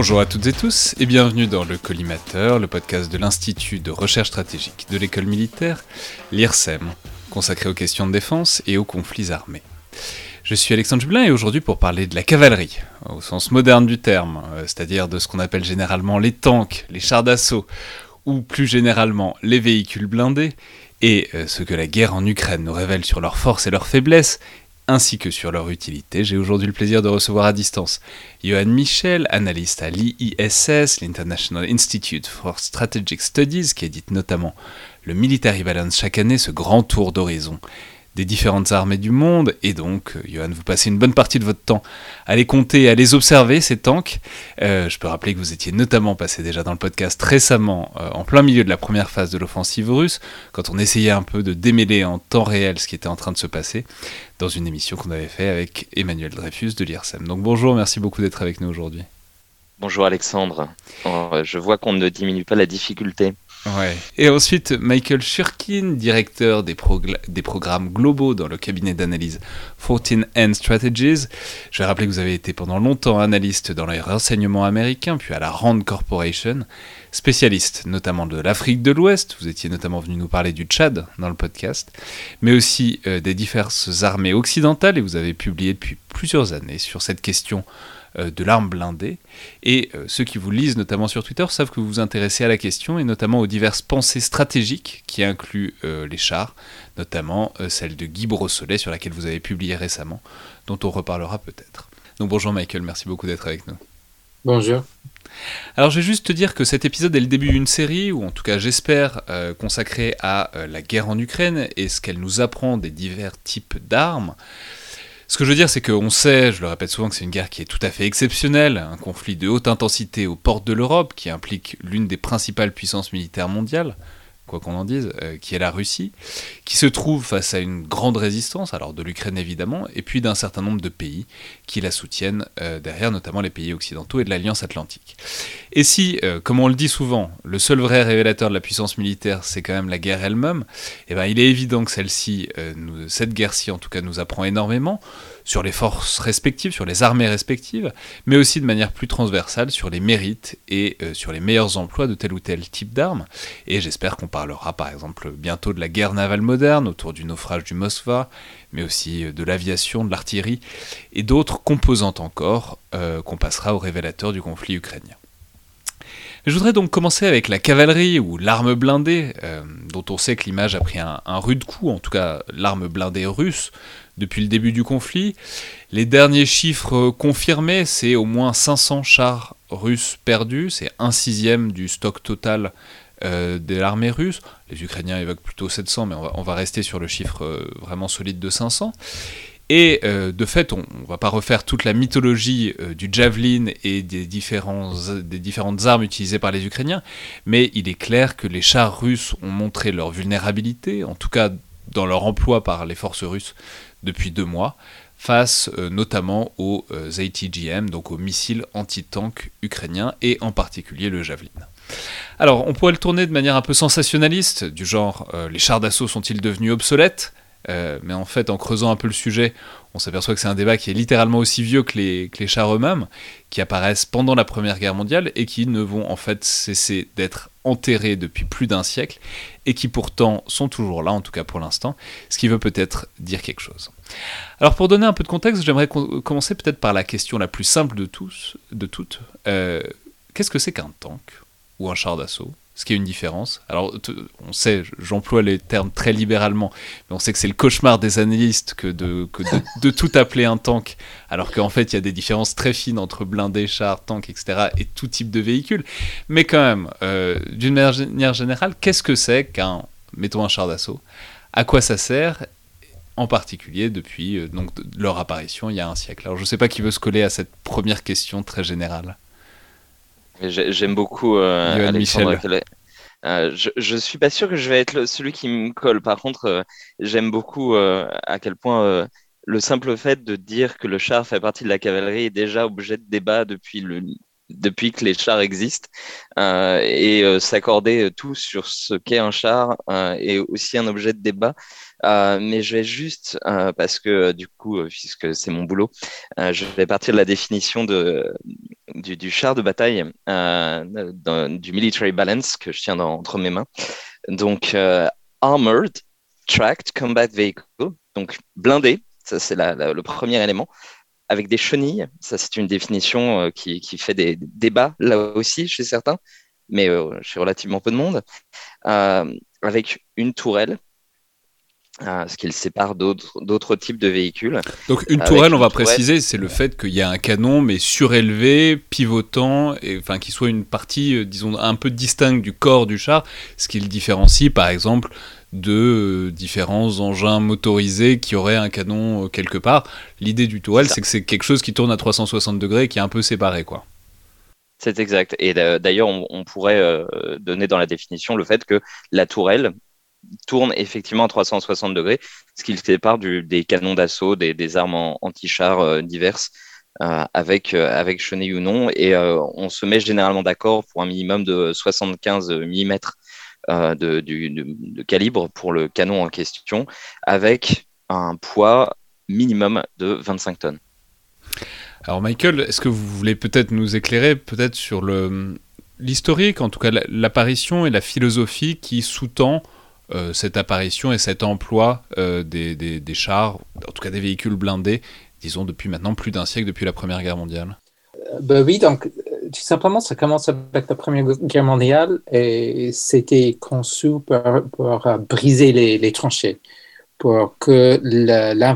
Bonjour à toutes et tous et bienvenue dans le Collimateur, le podcast de l'Institut de recherche stratégique de l'école militaire, l'IRSEM, consacré aux questions de défense et aux conflits armés. Je suis Alexandre Jublin et aujourd'hui pour parler de la cavalerie, au sens moderne du terme, euh, c'est-à-dire de ce qu'on appelle généralement les tanks, les chars d'assaut, ou plus généralement les véhicules blindés, et euh, ce que la guerre en Ukraine nous révèle sur leurs forces et leurs faiblesses, ainsi que sur leur utilité, j'ai aujourd'hui le plaisir de recevoir à distance Johan Michel, analyste à l'IISS, l'International Institute for Strategic Studies, qui édite notamment le Military Balance chaque année, ce grand tour d'horizon des différentes armées du monde, et donc, euh, Johan, vous passez une bonne partie de votre temps à les compter, à les observer, ces tanks. Euh, je peux rappeler que vous étiez notamment passé déjà dans le podcast récemment, euh, en plein milieu de la première phase de l'offensive russe, quand on essayait un peu de démêler en temps réel ce qui était en train de se passer, dans une émission qu'on avait fait avec Emmanuel Dreyfus de l'IRSEM. Donc bonjour, merci beaucoup d'être avec nous aujourd'hui. Bonjour Alexandre, je vois qu'on ne diminue pas la difficulté. Ouais. Et ensuite, Michael Shurkin, directeur des, programmes globaux dans le cabinet d'analyse 14 End Strategies. Je vais rappeler que vous avez été pendant longtemps analyste dans les renseignements américains, puis à la Rand Corporation, spécialiste notamment de l'Afrique de l'Ouest. Vous étiez notamment venu nous parler du Tchad dans le podcast, mais aussi euh, des diverses armées occidentales, et vous avez publié depuis plusieurs années sur cette question euh, de l'arme blindée. Et euh, ceux qui vous lisent, notamment sur Twitter, savent que vous vous intéressez à la question et notamment aux diverses pensées stratégiques qui incluent euh, les chars, notamment celle de Guy Brossolet sur laquelle vous avez publié récemment, dont on reparlera peut-être. Donc bonjour Michael, merci beaucoup d'être avec nous. Bonjour. Alors je vais juste te dire que cet épisode est le début d'une série, ou en tout cas j'espère, consacrée à la guerre en Ukraine et ce qu'elle nous apprend des divers types d'armes. Ce que je veux dire, c'est qu'on sait, je le répète souvent, que c'est une guerre qui est tout à fait exceptionnelle, un conflit de haute intensité aux portes de l'Europe, qui implique l'une des principales puissances militaires mondiales, quoi qu'on en dise, euh, qui est la Russie, qui se trouve face à une grande résistance, alors de l'Ukraine évidemment, et puis d'un certain nombre de pays qui la soutiennent euh, derrière, notamment les pays occidentaux et de l'Alliance Atlantique. Et si, euh, comme on le dit souvent, le seul vrai révélateur de la puissance militaire, c'est quand même la guerre elle-même, eh ben, il est évident que celle-ci, cette guerre-ci en tout cas, nous apprend énormément sur les forces respectives, sur les armées respectives, mais aussi de manière plus transversale sur les mérites et euh, sur les meilleurs emplois de tel ou tel type d'armes. Et j'espère qu'on parlera par exemple bientôt de la guerre navale moderne autour du naufrage du Moskva, mais aussi euh, de l'aviation, de l'artillerie et d'autres composantes encore euh, qu'on passera au révélateur du conflit ukrainien. Je voudrais donc commencer avec la cavalerie ou l'arme blindée, dont on sait que l'image a pris un, rude coup, en tout cas l'arme blindée russe, depuis le début du conflit. Les derniers chiffres confirmés, c'est au moins 500 chars russes perdus, c'est un sixième du stock total euh, de l'armée russe. Les Ukrainiens évoquent plutôt 700, mais on va, rester sur le chiffre euh, vraiment solide de 500. Et euh, de fait, on ne va pas refaire toute la mythologie du javelin et des différentes armes utilisées par les Ukrainiens, mais il est clair que les chars russes ont montré leur vulnérabilité, en tout cas dans leur emploi par les forces russes depuis deux mois, face euh, notamment aux euh, ATGM, donc aux missiles anti-tank ukrainiens, et en particulier le Javelin. Alors, on pourrait le tourner de manière un peu sensationnaliste, du genre euh, les chars d'assaut sont-ils devenus obsolètes? Mais en fait, en creusant un peu le sujet, on s'aperçoit que c'est un débat qui est littéralement aussi vieux que les, que les chars eux-mêmes, qui apparaissent pendant la Première Guerre mondiale et qui ne vont en fait cesser d'être enterrés depuis plus d'un siècle et qui pourtant sont toujours là, en tout cas pour l'instant, ce qui veut peut-être dire quelque chose. Alors pour donner un peu de contexte, j'aimerais commencer peut-être par la question la plus simple de tous, de toutes. Euh, qu'est-ce que c'est qu'un tank ou un char d'assaut? Ce qui est une différence. Alors, on sait, j'emploie les termes très libéralement, mais on sait que c'est le cauchemar des analystes que de, tout appeler un tank, alors qu'en fait, il y a des différences très fines entre blindés, chars, tanks, etc., et tout type de véhicule. Mais quand même, euh, d'une manière générale, qu'est-ce que c'est qu'un, mettons un char d'assaut? À quoi ça sert en particulier depuis euh, donc, leur apparition il y a un siècle? Alors je ne sais pas qui veut se coller à cette première question très générale. J'aime beaucoup euh, Alexandre. Euh, je, je suis pas sûr que je vais être celui qui me colle. Par contre, euh, j'aime beaucoup à quel point le simple fait de dire que le char fait partie de la cavalerie est déjà objet de débat depuis le, depuis que les chars existent euh, et euh, s'accorder tous sur ce qu'est un char est aussi un objet de débat. mais je vais juste, parce que du coup, puisque c'est mon boulot, je vais partir de la définition de, du, char de bataille, du military balance que je tiens entre mes mains. Donc, armored, tracked combat vehicle, donc blindé, ça c'est le premier élément avec des chenilles. Ça, c'est une définition euh, qui, fait des débats là aussi chez certains, mais euh, chez relativement peu de monde. Euh, avec une tourelle, ce qui le sépare d'autres types de véhicules. Donc une tourelle, on va préciser, c'est le fait qu'il y a un canon mais surélevé, pivotant, et enfin qui soit une partie, disons, un peu distincte du corps du char, ce qui le différencie, par exemple, de euh, différents engins motorisés qui auraient un canon euh, quelque part. L'idée du tourelle, c'est que c'est quelque chose qui tourne à 360 degrés et qui est un peu séparé, quoi. C'est exact. Et d'ailleurs, on, pourrait euh, donner dans la définition le fait que la tourelle tourne effectivement à 360 degrés, ce qui le sépare des canons d'assaut, des, armes anti-chars diverses, avec, avec chenille ou non. Et on se met généralement d'accord pour un minimum de 75 mm euh, de, calibre pour le canon en question, avec un poids minimum de 25 tonnes. Alors Michael, est-ce que vous voulez peut-être nous éclairer peut-être sur le l'historique, en tout cas l'apparition et la philosophie qui sous-tend euh, cette apparition et cet emploi euh, des, des, chars, en tout cas des véhicules blindés, disons depuis maintenant plus d'un siècle, depuis la Première Guerre mondiale? Ben Oui, donc tout simplement, ça commence avec la Première Guerre mondiale et c'était conçu pour, briser les, tranchées, pour que euh,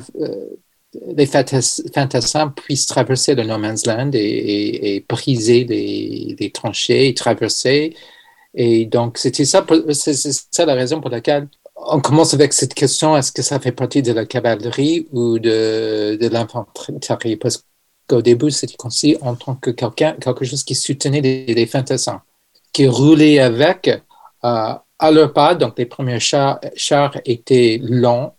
les fantassins puissent traverser le No Man's Land et, briser les, tranchées et traverser. Et donc, c'était ça, c'est ça la raison pour laquelle on commence avec cette question est-ce que ça fait partie de la cavalerie ou de, l'infanterie? Qu'au début, c'était conçu en tant que quelqu'un, quelque chose qui soutenait les, fantassins, qui roulait avec euh, à leur pas. Donc, les premiers chars, chars étaient longs.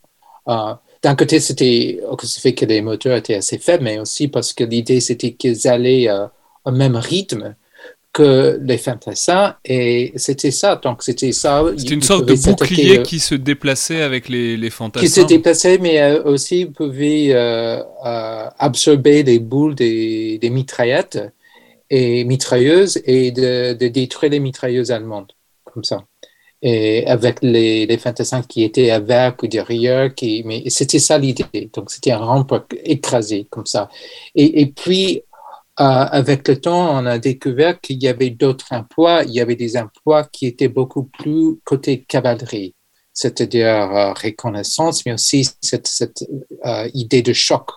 Euh, d'un côté, c'était ce fait que les moteurs étaient assez faibles, mais aussi parce que l'idée, c'était qu'ils allaient euh, au même rythme que les fantassins et c'était ça. Donc c'était ça c'était une sorte de bouclier qui se déplaçait avec les, les fantassins. Qui se déplaçait mais euh, aussi pouvait euh, euh, absorber des boules des, des, mitraillettes et mitrailleuses et de, de, détruire les mitrailleuses allemandes comme ça. Et avec les, les fantassins qui étaient avec ou derrière qui mais c'était ça l'idée. Donc c'était un rampe écrasé comme ça. Et, et puis euh, avec le temps, on a découvert qu'il y avait d'autres emplois. Il y avait des emplois qui étaient beaucoup plus côté cavalerie, c'est-à-dire euh, reconnaissance, mais aussi cette, euh, idée de choc.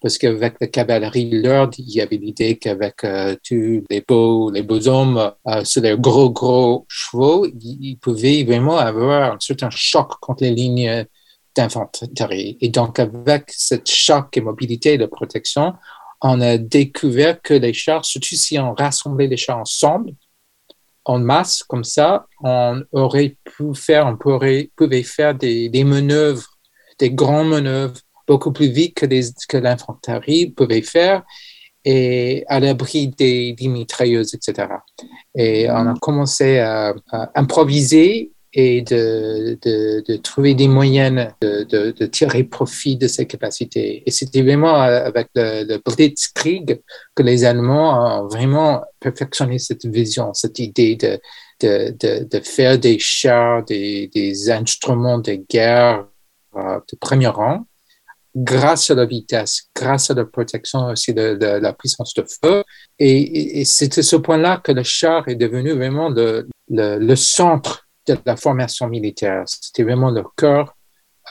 Parce qu'avec la cavalerie lourde, il y avait l'idée qu'avec tous les beaux, les beaux hommes sur les gros, gros chevaux, ils pouvaient vraiment avoir un certain choc contre les lignes d'infanterie. Et donc, avec cette choc et mobilité de protection, on a découvert que les chars, surtout si on rassemblait les chars ensemble, en masse, comme ça, on aurait pu faire, on pouvait faire des, manœuvres, des grandes manœuvres, beaucoup plus vite que, que l'infanterie pouvait faire, et à l'abri des, mitrailleuses, etc. Et on a commencé à improviser et de, de, de, trouver des moyens de, de, tirer profit de ces capacités. Et c'était vraiment avec le, le, Blitzkrieg que les Allemands ont vraiment perfectionné cette vision, cette idée de, de, faire des chars, des, des instruments de guerre euh, de premier rang, grâce à la vitesse, grâce à la protection aussi de, la puissance de feu. Et, et c'est à ce point-là que le char est devenu vraiment le, le, le centre de la formation militaire. C'était vraiment le cœur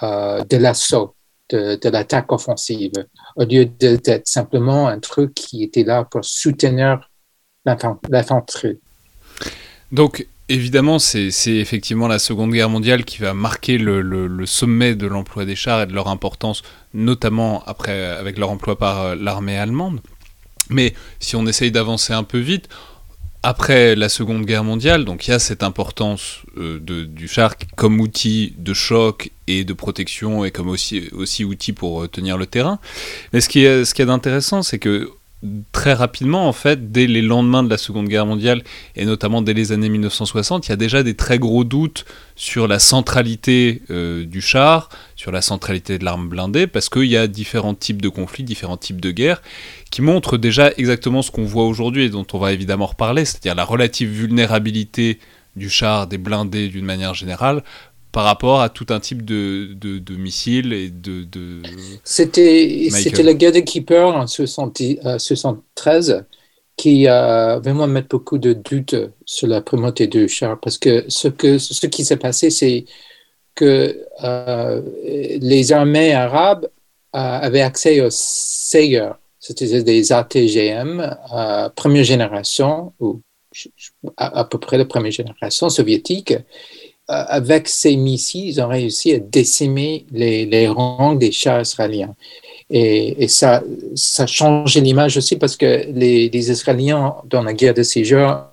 euh, de l'assaut, de, l'attaque offensive, au lieu d'être simplement un truc qui était là pour soutenir l'infanterie. Donc, évidemment, c'est effectivement la Seconde Guerre mondiale qui va marquer le, sommet de l'emploi des chars et de leur importance, notamment après avec leur emploi par euh, l'armée allemande. Mais si on essaye d'avancer un peu vite, après la Seconde Guerre mondiale, donc il y a cette importance euh, du char comme outil de choc et de protection et comme aussi, aussi outil pour euh, tenir le terrain. Mais ce qui est, ce qui est d'intéressant, c'est que très rapidement, en fait, dès les lendemains de la Seconde Guerre mondiale, et notamment dès les années 1960, il y a déjà des très gros doutes sur la centralité euh, du char, sur la centralité de l'arme blindée, parce qu'il y a différents types de conflits, différents types de guerres, qui montrent déjà exactement ce qu'on voit aujourd'hui et dont on va évidemment reparler, c'est-à-dire la relative vulnérabilité du char, des blindés d'une manière générale, par rapport à tout un type de, de, missiles et de... de... C'était la guerre des Keepers en 1973 euh, qui a vraiment mis beaucoup de doutes sur la primauté du char parce que ce, que, ce qui s'est passé, c'est que euh, les armées arabes euh, avaient accès aux Seiger, c'était des ATGM, première génération, ou à, peu près la première génération soviétique, euh, avec ces missiles, ils ont réussi à décimer les, rangs des chars israéliens. Et, ça, ça change l'image aussi parce que les, Israéliens, dans la guerre de jours,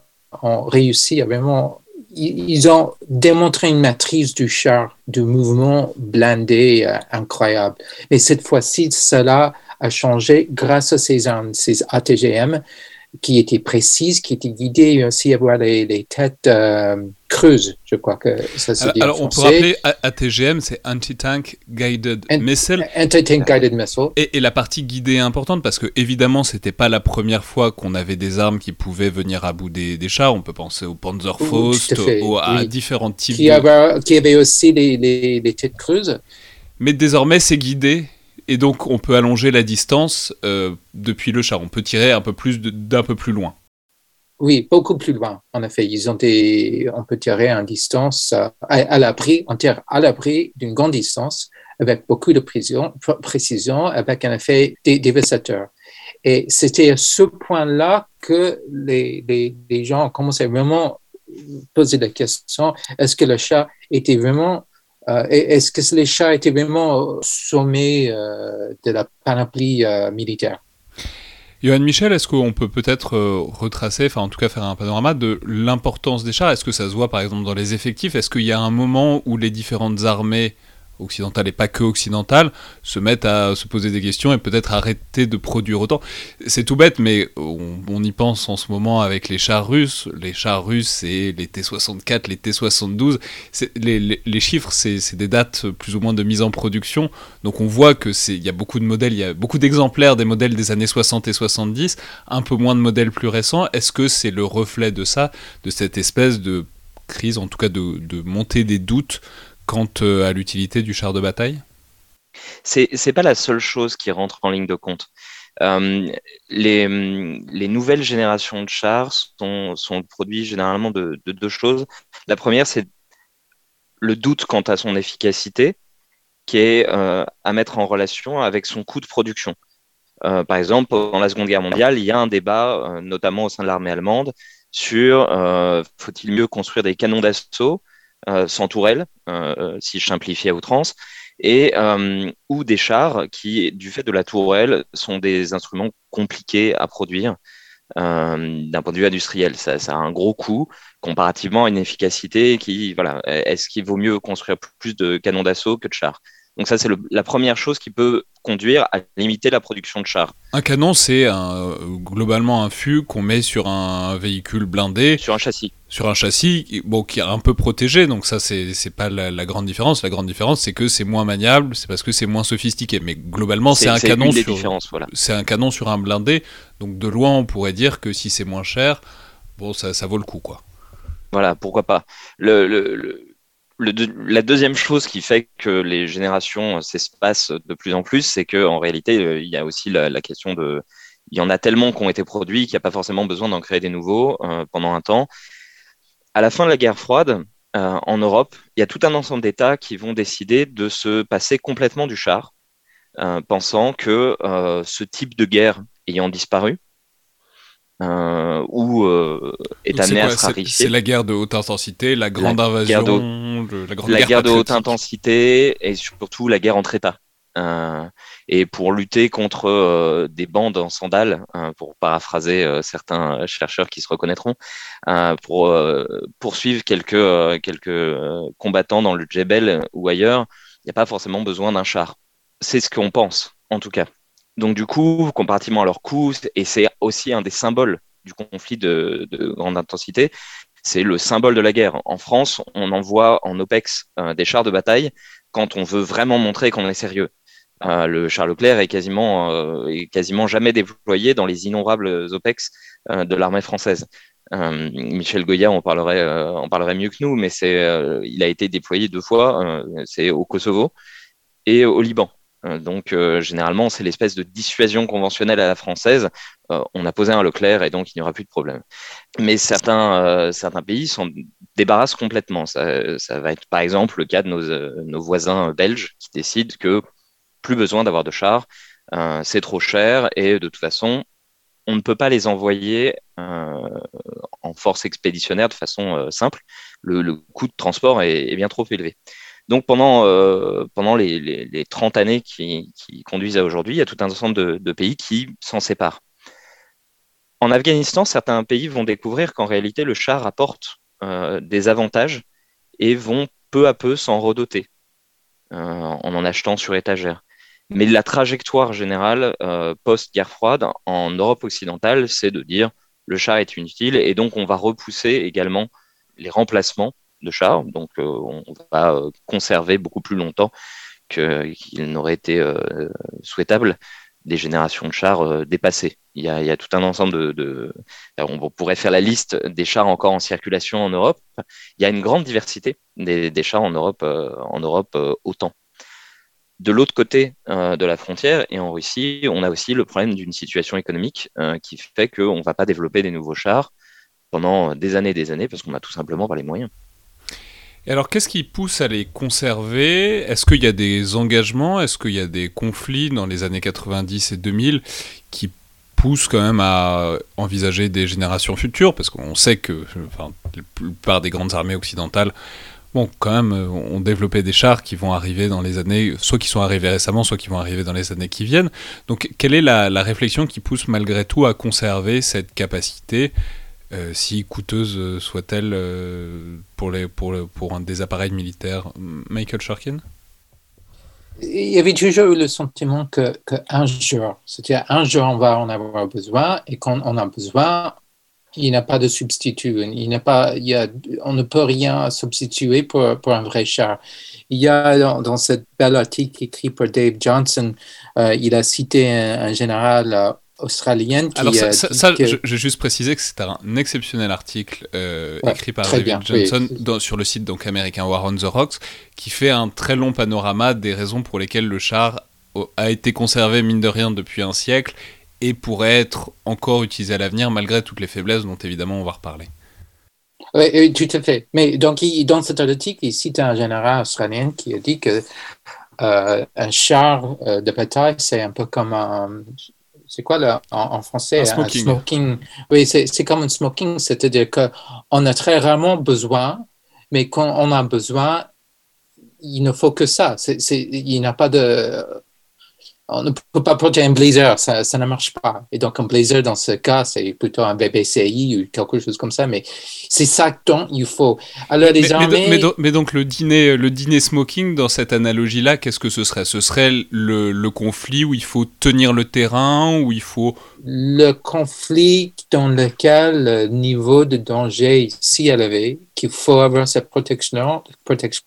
ont réussi à vraiment. Ils, ont démontré une matrice du char, du mouvement blindé euh, incroyable. Mais cette fois-ci, cela a changé grâce à ces ces ATGM qui étaient précises, qui étaient guidées, et aussi avoir les, têtes euh, creuses, je crois que ça se dit. Alors, on peut rappeler ATGM, c'est Anti-Tank Guided Missile. Anti-Tank Guided Missile. Et, la partie guidée est importante parce que, évidemment, c'était pas la première fois qu'on avait des armes qui pouvaient venir à bout des, chars. On peut penser au Panzerfaust, à différents types. Qui, avait, qui avait aussi les, les têtes creuses. Mais désormais, c'est guidé et donc on peut allonger la distance euh, depuis le char. On peut tirer un peu plus d'un peu plus loin. Oui, beaucoup plus loin. En effet, ils ont des, on peut tirer à distance euh, à, l'abri, on tire à l'abri d'une grande distance avec beaucoup de précision, avec un effet dévastateur. Et c'était à ce point-là que les, les, les gens à vraiment poser la question est-ce que le chat était vraiment euh, est-ce que les chats étaient vraiment au sommet euh, de la panoplie euh, militaire? Johan Michel, est-ce qu'on peut peut-être retracer, enfin en tout cas faire un panorama de l'importance des chars Est-ce que ça se voit par exemple dans les effectifs? Est-ce qu'il y a un moment où les différentes armées occidentales et pas que occidentales, se mettent à se poser des questions et peut-être arrêter de produire autant. C'est tout bête, mais on, y pense en ce moment avec les chars russes. Les chars russes, c'est les T-64, les T-72. Les, les, chiffres, c'est des dates plus ou moins de mise en production. Donc on voit que il y a beaucoup de modèles, il y a beaucoup d'exemplaires des modèles des années 60 et 70, un peu moins de modèles plus récents. Est-ce que c'est le reflet de ça, de cette espèce de crise, en tout cas de, de montée des doutes quant euh, à l'utilité du char de bataille? C'est n'est pas la seule chose qui rentre en ligne de compte. Euh, les, nouvelles générations de chars sont, sont produits généralement de, deux choses. La première, c'est le doute quant à son efficacité, qui est euh, à mettre en relation avec son coût de production. par exemple, pendant la Seconde Guerre mondiale, il y a un débat, notamment au sein de l'armée allemande, sur faut-il mieux construire des canons d'assaut sans tourelle, euh, euh, si je simplifie à outrance, et ou des chars qui, du fait de la tourelle, sont des instruments compliqués à produire. d'un point de vue industriel. Ça, a un gros coût comparativement à une efficacité qui, voilà, est-ce qu'il vaut mieux construire plus de canons d'assaut que de chars? Donc ça, c'est la première chose qui peut conduire à limiter la production de chars. Un canon, c'est un, globalement un fût qu'on met sur un véhicule blindé. Sur un châssis. Sur un châssis, bon, qui est un peu protégé, donc ça, c'est pas la, grande différence. La grande différence, c'est que c'est moins maniable, c'est parce que c'est moins sophistiqué. Mais globalement, c'est un canon sur. Voilà. C'est un canon sur un blindé, donc de loin, on pourrait dire que si c'est moins cher, bon, ça, ça vaut le coup, quoi. Voilà, pourquoi pas. le, le la deuxième chose qui fait que les générations s'espacent de plus en plus, c'est qu'en réalité, euh, il y a aussi la, question de. Il y en a tellement qui ont été produits qu'il n'y a pas forcément besoin d'en créer des nouveaux euh, pendant un temps. À la fin de la guerre froide, euh, en Europe, il y a tout un ensemble d'États qui vont décider de se passer complètement du char, pensant que ce type de guerre ayant disparu, euh, ou euh, est amené à se. C'est la guerre de haute intensité, la grande invasion, la, grande la guerre, de haute intensité et surtout la guerre entre États. Euh, et pour lutter contre euh, des bandes en sandales, hein, pour paraphraser euh, certains chercheurs qui se reconnaîtront, pour poursuivre quelques, quelques combattants dans le Djebel ou ailleurs, il n'y a pas forcément besoin d'un char. C'est ce qu'on pense, en tout cas. Donc du coup, comparativement à leur coût, et c'est aussi un des symboles du conflit de, grande intensité, c'est le symbole de la guerre. En France, on envoie en OPEX euh, des chars de bataille quand on veut vraiment montrer qu'on est sérieux. Euh, le char Leclerc est quasiment, euh, est quasiment jamais déployé dans les innombrables OPEX de l'armée française. Michel Goya en parlerait, en parlerait mieux que nous, mais c'est, il a été déployé deux fois, c'est au Kosovo et au Liban. Euh, donc, euh, généralement, c'est l'espèce de dissuasion conventionnelle à la française. Euh, on a posé un Leclerc et donc il n'y aura plus de problème. Mais certains, certains pays s'en débarrassent complètement. Ça, va être par exemple le cas de nos, nos voisins belges qui décident que plus besoin d'avoir de chars, c'est trop cher et de toute façon, on ne peut pas les envoyer en force expéditionnaire de façon simple. Le, coût de transport est bien trop élevé. Donc pendant, euh, pendant les, les, 30 années qui, conduisent à aujourd'hui, il y a tout un ensemble de, pays qui s'en séparent. En Afghanistan, certains pays vont découvrir qu'en réalité, le char apporte euh, des avantages et vont peu à peu s'en redoter euh, en en achetant sur étagère. Mais la trajectoire générale post-guerre froide en Europe occidentale, c'est de dire le char est inutile et donc on va repousser également les remplacements de chars, donc euh, on va euh, conserver beaucoup plus longtemps qu'il n'aurait été euh, souhaitable des générations de chars dépassées. Il y, a, tout un ensemble de, On pourrait faire la liste des chars encore en circulation en Europe. Il y a une grande diversité des, chars en Europe, en Europe autant. De l'autre côté de la frontière, et en Russie, on a aussi le problème d'une situation économique qui fait qu'on ne va pas développer des nouveaux chars pendant des années et des années parce qu'on n'a tout simplement pas les moyens alors, qu'est-ce qui pousse à les conserver? Est-ce qu'il y a des engagements? Est-ce qu'il y a des conflits dans les années 90 et 2000 qui poussent quand même à envisager des générations futures? Parce qu'on sait que la plupart des grandes armées occidentales bon, quand même, ont développé des chars qui vont arriver dans les années, soit qui sont arrivés récemment, soit qui vont arriver dans les années qui viennent. Donc, quelle est la, la réflexion qui pousse malgré tout à conserver cette capacité euh, si coûteuse euh, soit-elle euh, pour, un des appareils militaires. Michael Sharkin? Il y avait toujours eu le sentiment qu'un que jour, c'est-à-dire un jour on va en avoir besoin et quand on a besoin, il n'y a pas de substitut. Il a, on ne peut rien substituer pour, un vrai char. Il y a dans, dans cette belle article écrit par Dave Johnson, il a cité un, général australienne qui Alors ça, ça, je, vais juste préciser que c'est un exceptionnel article euh, écrit par David Johnson sur le site donc American War on the Rocks qui fait un très long panorama des raisons pour lesquelles le char a été conservé mine de rien depuis un siècle et pourrait être encore utilisé à l'avenir malgré toutes les faiblesses dont évidemment on va reparler. Oui, tout à fait. Mais donc, dans cet article, il cite un général australien qui a dit que euh, un char euh, de bataille, c'est un peu comme un, c'est quoi là, en, français un smoking. Oui, c'est comme un smoking, c'est-à-dire qu'on a très rarement besoin, mais quand on a besoin, il ne faut que ça. il n'y a pas de on ne peut pas porter un blazer, ça, ça, ne marche pas. Et donc, un blazer, dans ce cas, c'est plutôt un BBCI ou quelque chose comme ça, mais c'est ça dont il faut. Alors, les mais, armées... mais, donc, le dîner, le dîner smoking, dans cette analogie-là, qu'est-ce que ce serait? Ce serait le, le, conflit où il faut tenir le terrain, où il faut... Le conflit dans lequel le niveau de danger est si élevé qu'il faut avoir cette protection, protection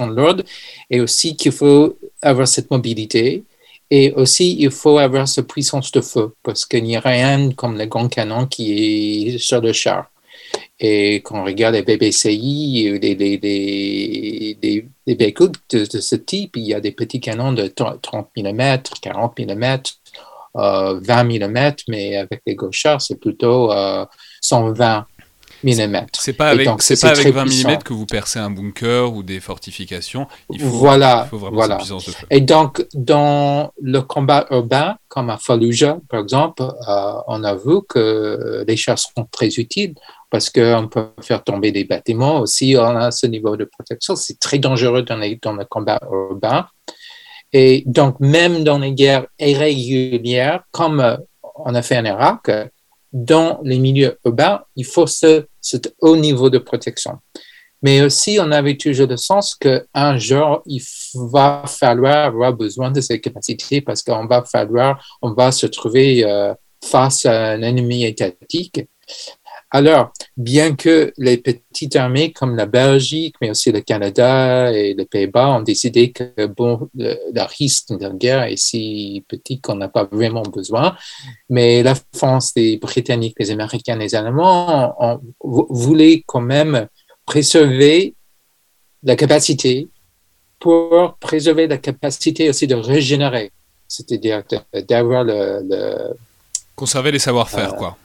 de l'ordre, et aussi qu'il faut avoir cette mobilité, et aussi, il faut avoir cette puissance de feu parce qu'il n'y a rien comme le grand canon qui est sur le char. Et quand on regarde les BBCI, les, les, les, les véhicules de, ce type, il y a des petits canons de 30 mm, 40 mm, 20 mm, mais avec les gauchards, c'est plutôt 120 euh, c'est pas avec, c'est pas avec 20 mm que vous percez un bunker ou des fortifications. Il faut, voilà, il faut voilà. puissance de feu. Et donc, dans le combat urbain, comme à Fallujah, par exemple, euh, on a vu que les chars sont très utiles parce qu'on peut faire tomber des bâtiments aussi. On a ce niveau de protection. C'est très dangereux dans, dans le combat urbain. Et donc, même dans les guerres irrégulières, comme on a fait en Irak, dans les milieux urbains, il faut ce, cet haut niveau de protection. mais aussi on avait toujours le sens qu'un jour, il va falloir avoir besoin de ces capacités parce qu'on va falloir, on va se trouver euh, face à un ennemi étatique. Alors, bien que les petites armées comme la Belgique, mais aussi le Canada et les Pays-Bas ont décidé que bon, le, risque de guerre est si petit qu'on n'a pas vraiment besoin, mais la France, les Britanniques, les Américains, les Allemands ont, voulaient quand même préserver la capacité pour préserver la capacité aussi de régénérer, c'est-à-dire d'avoir le, Conserver les savoir-faire, euh, quoi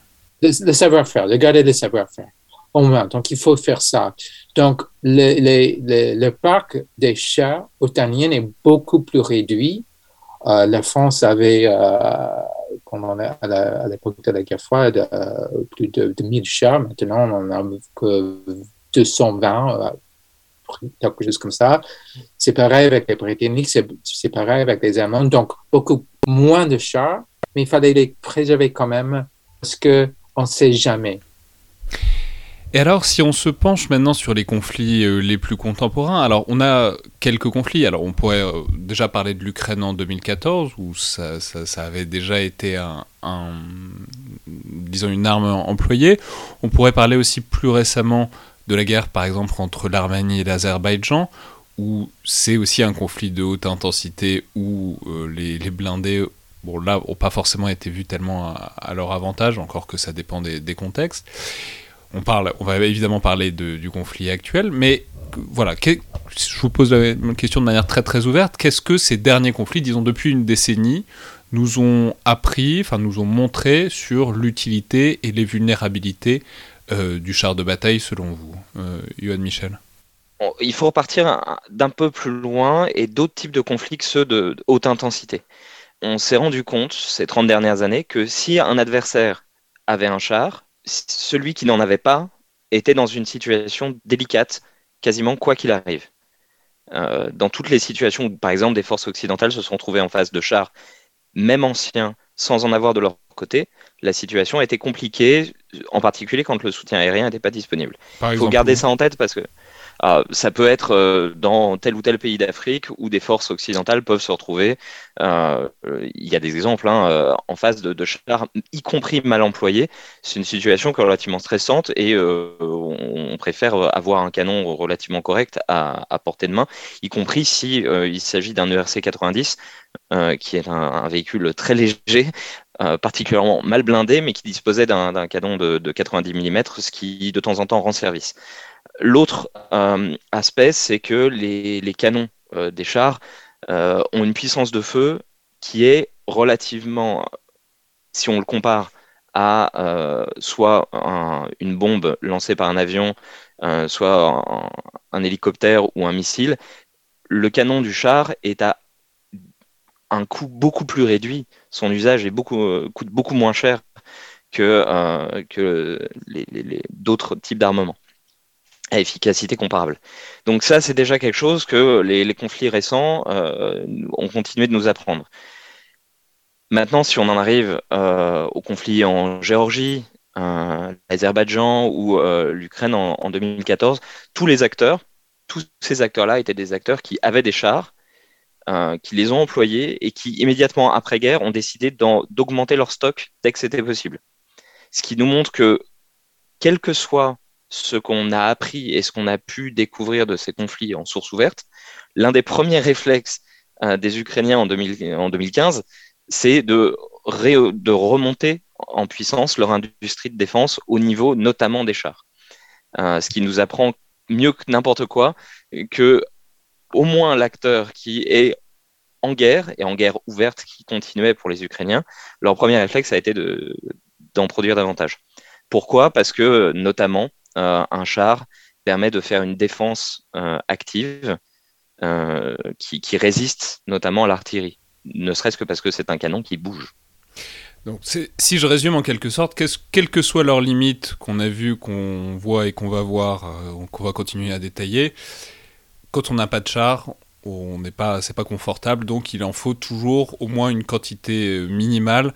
le, savoir-faire, de garder le savoir-faire. Au moins, donc il faut faire ça. Donc le, parc des chats otaniens est beaucoup plus réduit. Euh, la France avait, euh, à l'époque de la guerre froide, euh, plus de, de, 1000 chats. Maintenant, on n'en a que 220, euh, quelque chose comme ça. C'est pareil avec les Britanniques, c'est pareil avec les Allemands. Donc, beaucoup moins de chats, mais il fallait les préserver quand même parce que on ne sait jamais. Et alors, si on se penche maintenant sur les conflits euh, les plus contemporains, alors on a quelques conflits. Alors, on pourrait euh, déjà parler de l'Ukraine en 2014, où ça, avait déjà été disons une arme employée. On pourrait parler aussi plus récemment de la guerre, par exemple, entre l'Arménie et l'Azerbaïdjan, où c'est aussi un conflit de haute intensité, où euh, les blindés bon, là, n'ont pas forcément été vus tellement à, leur avantage, encore que ça dépend des, contextes. On, parle, on va évidemment parler du conflit actuel, mais voilà, je vous pose la question de manière très très ouverte. Qu'est-ce que ces derniers conflits, disons depuis une décennie, nous ont appris, enfin nous ont montré sur l'utilité et les vulnérabilités euh, du char de bataille selon vous, euh, Michel? Il faut repartir d'un peu plus loin et d'autres types de conflits que ceux de haute intensité on s'est rendu compte ces 30 dernières années que si un adversaire avait un char, celui qui n'en avait pas était dans une situation délicate, quasiment quoi qu'il arrive. Euh, dans toutes les situations où, par exemple, des forces occidentales se sont trouvées en face de chars, même anciens, sans en avoir de leur côté, la situation était compliquée, en particulier quand le soutien aérien n'était pas disponible. Il faut garder ça en tête parce que ah, ça peut être euh, dans tel ou tel pays d'Afrique où des forces occidentales peuvent se retrouver. Euh, il y a des exemples hein, euh, en face de, chars, y compris mal employés. C'est une situation qui est relativement stressante et on, préfère avoir un canon relativement correct à, portée de main, y compris si s'agit d'un ERC 90 qui est un, véhicule très léger. particulièrement mal blindé, mais qui disposait d'un canon de, de 90 mm, ce qui de temps en temps rend service. L'autre euh, aspect, c'est que les, canons euh, des chars euh, ont une puissance de feu qui est relativement, si on le compare à soit une bombe lancée par un avion, soit un, hélicoptère ou un missile, le canon du char est à un coût beaucoup plus réduit. Son usage est beaucoup, coûte beaucoup moins cher que, que d'autres types d'armements à efficacité comparable. Donc ça, c'est déjà quelque chose que les, conflits récents euh, ont continué de nous apprendre. Maintenant, si on en arrive euh, au conflit en Géorgie, euh, l'Azerbaïdjan ou l'Ukraine en, 2014, tous les acteurs, tous ces acteurs-là étaient des acteurs qui avaient des chars, qui les ont employés et qui, immédiatement après-guerre, ont décidé d'augmenter leur stock dès que c'était possible. Ce qui nous montre que, quel que soit ce qu'on a appris et ce qu'on a pu découvrir de ces conflits en source ouverte, l'un des premiers réflexes euh, des Ukrainiens en, 2015, c'est de, remonter en puissance leur industrie de défense au niveau notamment des chars. Euh, ce qui nous apprend mieux que n'importe quoi que au moins l'acteur qui est en guerre et en guerre ouverte qui continuait pour les Ukrainiens, leur premier réflexe a été d'en produire davantage. Pourquoi? Parce que notamment un char permet de faire une défense euh, active euh, qui, résiste notamment à l'artillerie, ne serait-ce que parce que c'est un canon qui bouge. Donc, si je résume en quelque sorte, quelles que soient leurs limites qu'on a vues, qu'on voit et qu'on va voir, qu'on va continuer à détailler, quand on n'a pas de char, on n'est pas, c'est pas confortable, donc il en faut toujours au moins une quantité minimale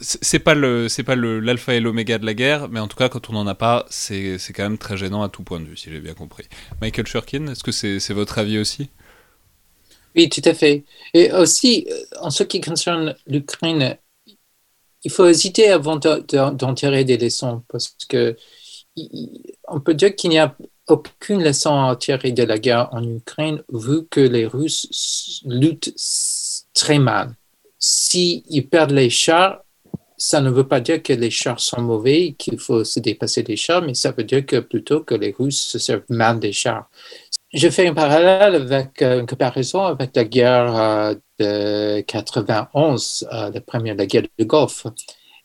c'est pas le c'est pas l'alpha et l'oméga de la guerre, mais en tout cas quand on n'en a pas, c'est quand même très gênant à tout point de vue, si j'ai bien compris. Michael Shurkin, est-ce que c'est votre avis aussi? Oui, tout à fait. Et aussi, euh, en ce qui concerne l'Ukraine, il faut hésiter avant d'en tirer des leçons parce que on peut dire qu'il n'y a aucune leçon à tirer de la guerre en Ukraine vu que les Russes luttent très mal. S'ils perdent les chars, ça ne veut pas dire que les chars sont mauvais, qu'il faut se dépasser des chars, mais ça veut dire que plutôt que les Russes se servent mal des chars. Je fais un parallèle avec une comparaison avec la guerre euh, de 91, euh, la première la guerre du Golfe.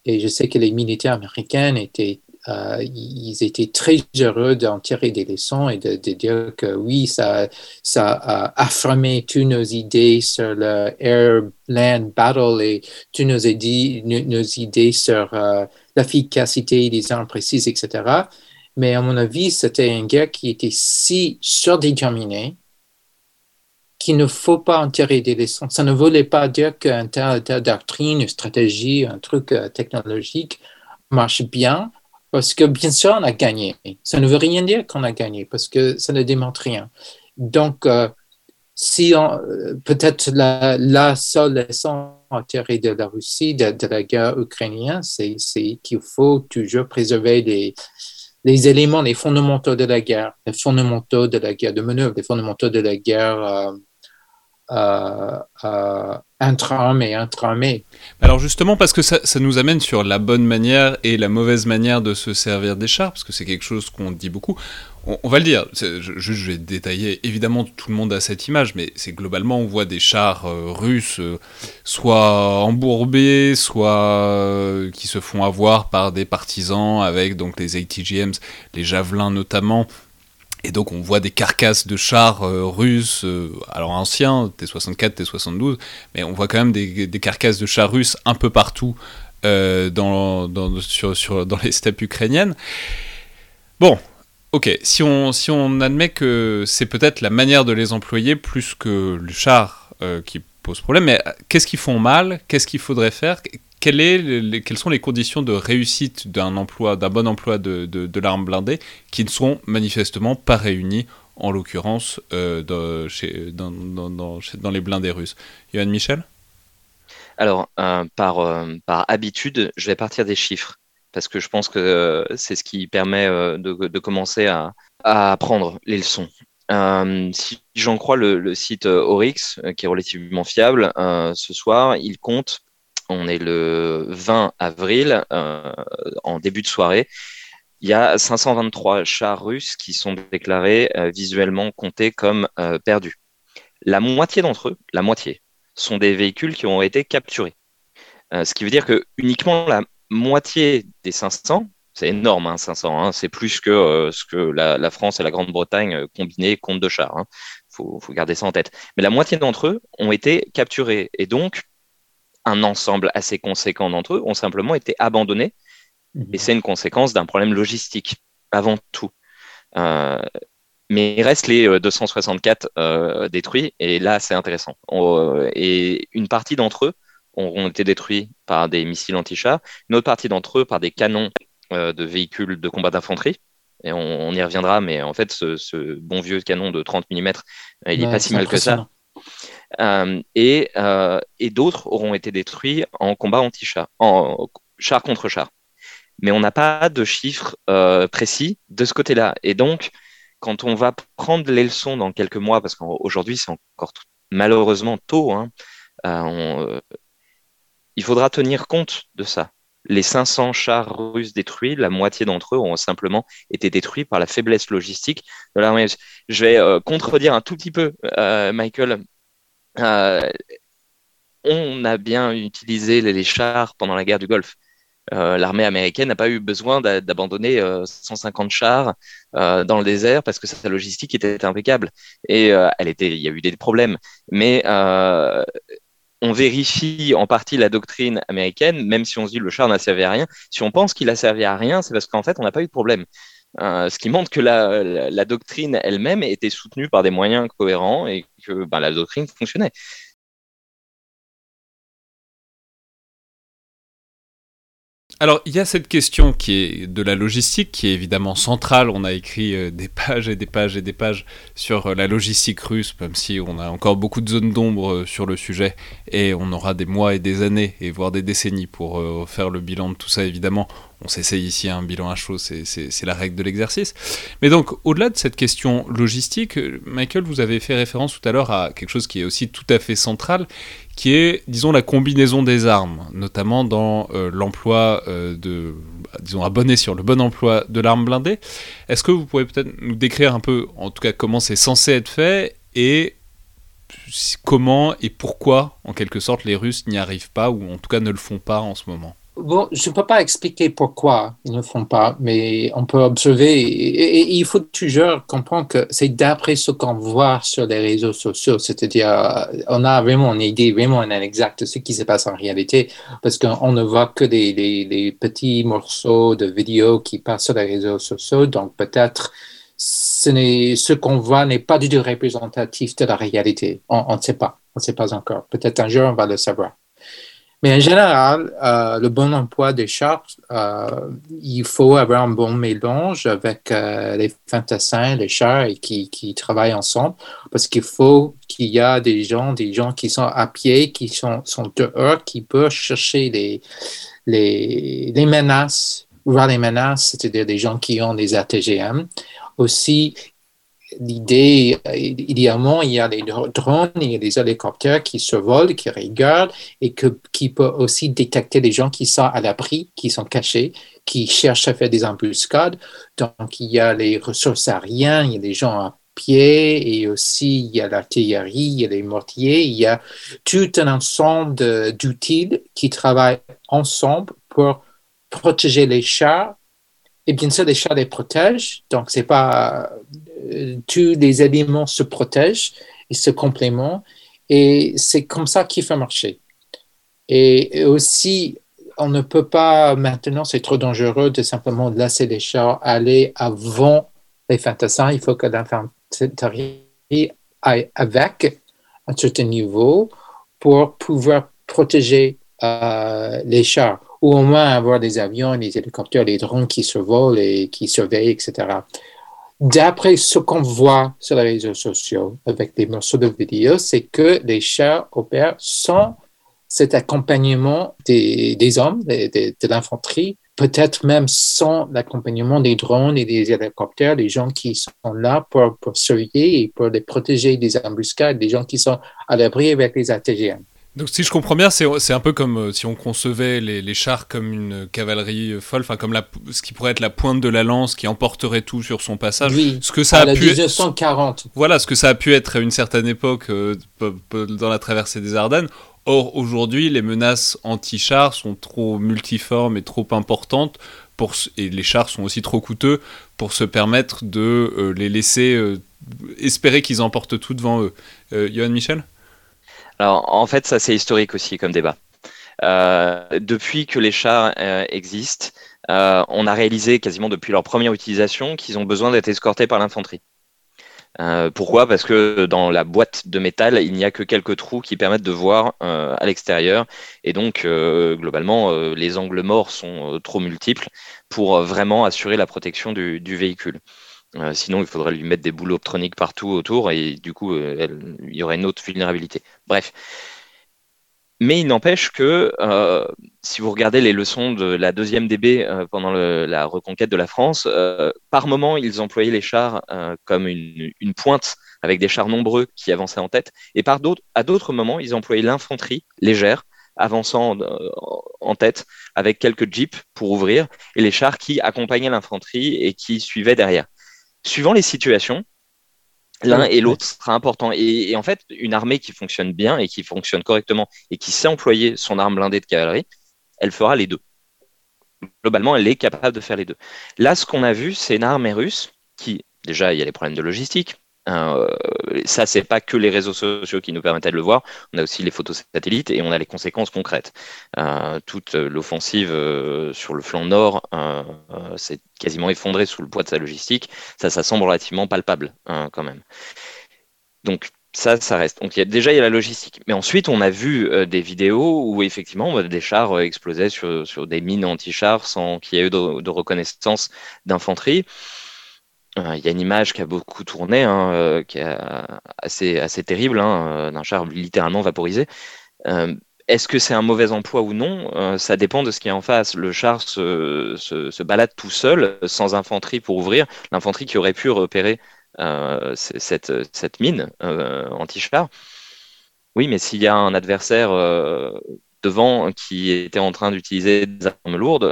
Et je sais que les militaires américains étaient euh, ils étaient très heureux d'en tirer des leçons et de, dire que oui, ça, ça a affirmé toutes nos idées sur le air-land battle et toutes nos, idées, nos idées sur euh, l'efficacité des armes précises, etc. Mais à mon avis, c'était une guerre qui était si surdéterminée qu'il ne faut pas en tirer des leçons. Ça ne voulait pas dire qu'une telle, doctrine, une stratégie, un truc euh, technologique marche bien, parce que bien sûr, on a gagné. Ça ne veut rien dire qu'on a gagné parce que ça ne démontre rien. Donc, euh, si euh, peut-être la, seule leçon à de la Russie, de, la guerre ukrainienne, c'est qu'il faut toujours préserver les, les éléments, les fondamentaux de la guerre, les fondamentaux de la guerre de manœuvre, les fondamentaux de la guerre euh, euh, euh. Alors justement, parce que ça, nous amène sur la bonne manière et la mauvaise manière de se servir des chars, parce que c'est quelque chose qu'on dit beaucoup. On, va le dire, je, je, vais détailler, évidemment tout le monde a cette image, mais c'est globalement on voit des chars euh, russes euh, soit embourbés, soit qui se font avoir par des partisans avec donc les ATGMs, les javelins notamment, et donc on voit des carcasses de chars euh, russes, euh, alors anciens, T-64, T-72, mais on voit quand même des, carcasses de chars russes un peu partout euh, dans, dans, sur, sur, dans les steppes ukrainiennes. Bon, ok, si on, si on admet que c'est peut-être la manière de les employer plus que le char qui pose problème, mais qu'est-ce qu'ils font mal? Qu'est-ce qu'il faudrait faire? Quelles sont les conditions de réussite d'un bon emploi de, l'arme blindée qui ne sont manifestement pas réunies, en l'occurrence euh, dans, les blindés russes. Yoann Michel? Alors, euh, par, euh, par habitude, je vais partir des chiffres parce que je pense que c'est ce qui permet de, commencer à, à apprendre les leçons. si j'en crois le, site Oryx, qui est relativement fiable, ce soir, il compte on est le 20 avril, euh, en début de soirée. Il y a 523 chars russes qui sont déclarés euh, visuellement comptés comme euh, perdus. La moitié d'entre eux, la moitié, sont des véhicules qui ont été capturés. ce qui veut dire que uniquement la moitié des 500, c'est énorme, 500, hein, hein, c'est plus que ce que la, France et la Grande-Bretagne combinées comptent de chars. Il hein. faut, faut, garder ça en tête. Mais la moitié d'entre eux ont été capturés. Et donc, un ensemble assez conséquent d'entre eux ont simplement été abandonnés. Et mhm. c'est une conséquence d'un problème logistique, avant tout. Euh, mais il reste les 264 euh, euh, détruits, et là, c'est intéressant. et une partie d'entre eux auront été détruits par des missiles anti-chars, une autre partie d'entre eux par des canons de véhicules de combat d'infanterie. Et on, y reviendra, mais en fait, ce, bon vieux canon de 30 mm, il n'est pas si mal que ça. Euh, et, euh, et d'autres auront été détruits en combat anti-char, en char contre char. Mais on n'a pas de chiffres euh, précis de ce côté-là. Et donc, quand on va prendre les leçons dans quelques mois, parce qu'aujourd'hui c'est encore malheureusement tôt, hein, il faudra tenir compte de ça. Les 500 chars russes détruits, la moitié d'entre eux ont simplement été détruits par la faiblesse logistique de l'armée. Je vais contredire un tout petit peu, Michael, on a bien utilisé les, chars pendant la guerre du Golfe. Euh, l'armée américaine n'a pas eu besoin d'abandonner 150 euh, chars dans le désert parce que sa logistique était impeccable et elle était, il y a eu des problèmes. Mais on vérifie en partie la doctrine américaine, même si on se dit le char n'a servi à rien. Si on pense qu'il a servi à rien, c'est parce qu'en fait on n'a pas eu de problème. Euh, ce qui montre que la, doctrine elle-même était soutenue par des moyens cohérents et que ben, la doctrine fonctionnait. Alors, il y a cette question qui est de la logistique, qui est évidemment centrale. On a écrit euh, des pages et des pages et des pages sur euh, la logistique russe, même si on a encore beaucoup de zones d'ombre euh, sur le sujet, et on aura des mois et des années, et voire des décennies pour faire le bilan de tout ça, évidemment on s'essaye ici un bilan à chaud, c'est la règle de l'exercice. Mais donc, au-delà de cette question logistique, Michael, vous avez fait référence tout à l'heure à quelque chose qui est aussi tout à fait central, qui est, disons, la combinaison des armes, notamment dans euh, l'emploi euh, de, bah, disons, abonné sur le bon emploi de l'arme blindée. Est-ce que vous pourriez peut-être nous décrire un peu, en tout cas, comment c'est censé être fait et comment et pourquoi, en quelque sorte, les Russes n'y arrivent pas, ou en tout cas ne le font pas en ce moment? Bon, je ne peux pas expliquer pourquoi ils ne font pas, mais on peut observer, et, il faut toujours comprendre que c'est d'après ce qu'on voit sur les réseaux sociaux, c'est-à-dire on a vraiment une idée, vraiment un exact de ce qui se passe en réalité, parce qu'on ne voit que des, petits morceaux de vidéos qui passent sur les réseaux sociaux, donc peut-être ce qu'on voit n'est pas du tout représentatif de la réalité. On ne sait pas, on ne sait pas encore. Peut-être un jour on va le savoir. Mais en général, euh, le bon emploi des chars, euh, il faut avoir un bon mélange avec euh, les fantassins, les chars et qui, qui travaillent ensemble parce qu'il faut qu'il y a des gens, des gens qui sont à pied, qui sont, sont dehors, qui peuvent chercher les, les, les menaces, voir les menaces, c'est-à-dire des gens qui ont des ATGM. Aussi, l'idée, idéalement, il y a les drones, il y a des hélicoptères qui se volent, qui regardent et que, qui peuvent aussi détecter les gens qui sont à l'abri, qui sont cachés, qui cherchent à faire des embuscades. Donc, il y a les ressources aériennes, il y a des gens à pied et aussi il y a l'artillerie, il y a les mortiers, il y a tout un ensemble d'outils qui travaillent ensemble pour protéger les chars. Et bien sûr, les chars les protègent, donc c'est pas euh, tous les éléments se protègent, ils se complémentent, et c'est comme ça qu'il fait marcher. Et aussi, on ne peut pas maintenant, c'est trop dangereux de simplement laisser les chars aller avant les fantassins. Il faut que l'infanterie aille avec à un certain niveau pour pouvoir protéger euh, les chars, ou au moins avoir des avions, des hélicoptères, des drones qui se volent et qui surveillent, etc d'après ce qu'on voit sur les réseaux sociaux avec des morceaux de vidéos, c'est que les chars opèrent sans cet accompagnement des, hommes, de, l'infanterie, peut-être même sans l'accompagnement des drones et des hélicoptères, des gens qui sont là pour, pour surveiller et pour les protéger des embuscades, des gens qui sont à l'abri avec les ATGM. Donc si je comprends bien, c'est un peu comme euh, si on concevait les, chars comme une cavalerie euh, folle, enfin comme la, ce qui pourrait être la pointe de la lance qui emporterait tout sur son passage. Oui, ce que ça à a pu 1940. Voilà, ce que ça a pu être à une certaine époque euh, dans la traversée des Ardennes. Or aujourd'hui, les menaces anti-chars sont trop multiformes et trop importantes pour, et les chars sont aussi trop coûteux pour se permettre de les laisser espérer qu'ils emportent tout devant eux. Johan Michel? Alors, en fait, ça, c'est historique aussi comme débat. Euh, depuis que les chars euh, existent, euh, on a réalisé quasiment depuis leur première utilisation qu'ils ont besoin d'être escortés par l'infanterie. pourquoi? Parce que dans la boîte de métal, il n'y a que quelques trous qui permettent de voir à l'extérieur. Et donc, globalement, les angles morts sont trop multiples pour vraiment assurer la protection du véhicule. Euh, sinon, il faudrait lui mettre des boules optroniques partout autour et du coup, euh, il y aurait une autre vulnérabilité. Bref. Mais il n'empêche que euh, si vous regardez les leçons de la deuxième DB pendant la reconquête de la France, par moment, ils employaient les chars comme une, pointe avec des chars nombreux qui avançaient en tête. Et par à d'autres moments, ils employaient l'infanterie légère avançant en tête avec quelques jeeps pour ouvrir et les chars qui accompagnaient l'infanterie et qui suivaient derrière suivant les situations, l'un et l'autre sera important. Et, en fait, une armée qui fonctionne bien et qui fonctionne correctement et qui sait employer son arme blindée de cavalerie, elle fera les deux. Globalement, elle est capable de faire les deux. Là, ce qu'on a vu, c'est une armée russe qui, déjà, il y a les problèmes de logistique, euh, ça, c'est pas que les réseaux sociaux qui nous permettaient de le voir. On a aussi les photos satellites et on a les conséquences concrètes. Euh, toute l'offensive euh, sur le flanc nord s'est quasiment effondrée sous le poids de sa logistique. Ça, ça semble relativement palpable hein, quand même. Donc, ça, ça reste. Donc, déjà, il y a la logistique. Mais ensuite, on a vu des vidéos où, effectivement, des chars explosaient sur des mines anti-chars sans qu'il y ait eu de, reconnaissance d'infanterie. Il y a une image qui a beaucoup tourné, hein, qui est assez, assez terrible, hein, d'un char littéralement vaporisé. Est-ce que c'est un mauvais emploi ou non? Euh, Ça dépend de ce qui est en face. Le char se, se, balade tout seul, sans infanterie pour ouvrir. L'infanterie qui aurait pu repérer euh, cette, cette, mine euh, anti-char. Oui, mais s'il y a un adversaire devant qui était en train d'utiliser des armes lourdes,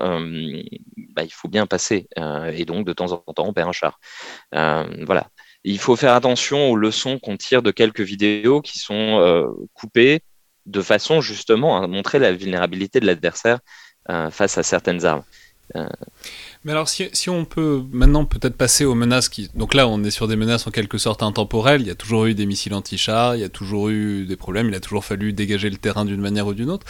bah, il faut bien passer. et donc, de temps en temps, on perd un char. voilà. Il faut faire attention aux leçons qu'on tire de quelques vidéos qui sont coupées de façon justement à montrer la vulnérabilité de l'adversaire euh, face à certaines armes. Mais alors, si, on peut maintenant peut-être passer aux menaces qui. Donc là, on est sur des menaces en quelque sorte intemporelles. Il y a toujours eu des missiles anti-chars, il y a toujours eu des problèmes, il a toujours fallu dégager le terrain d'une manière ou d'une autre.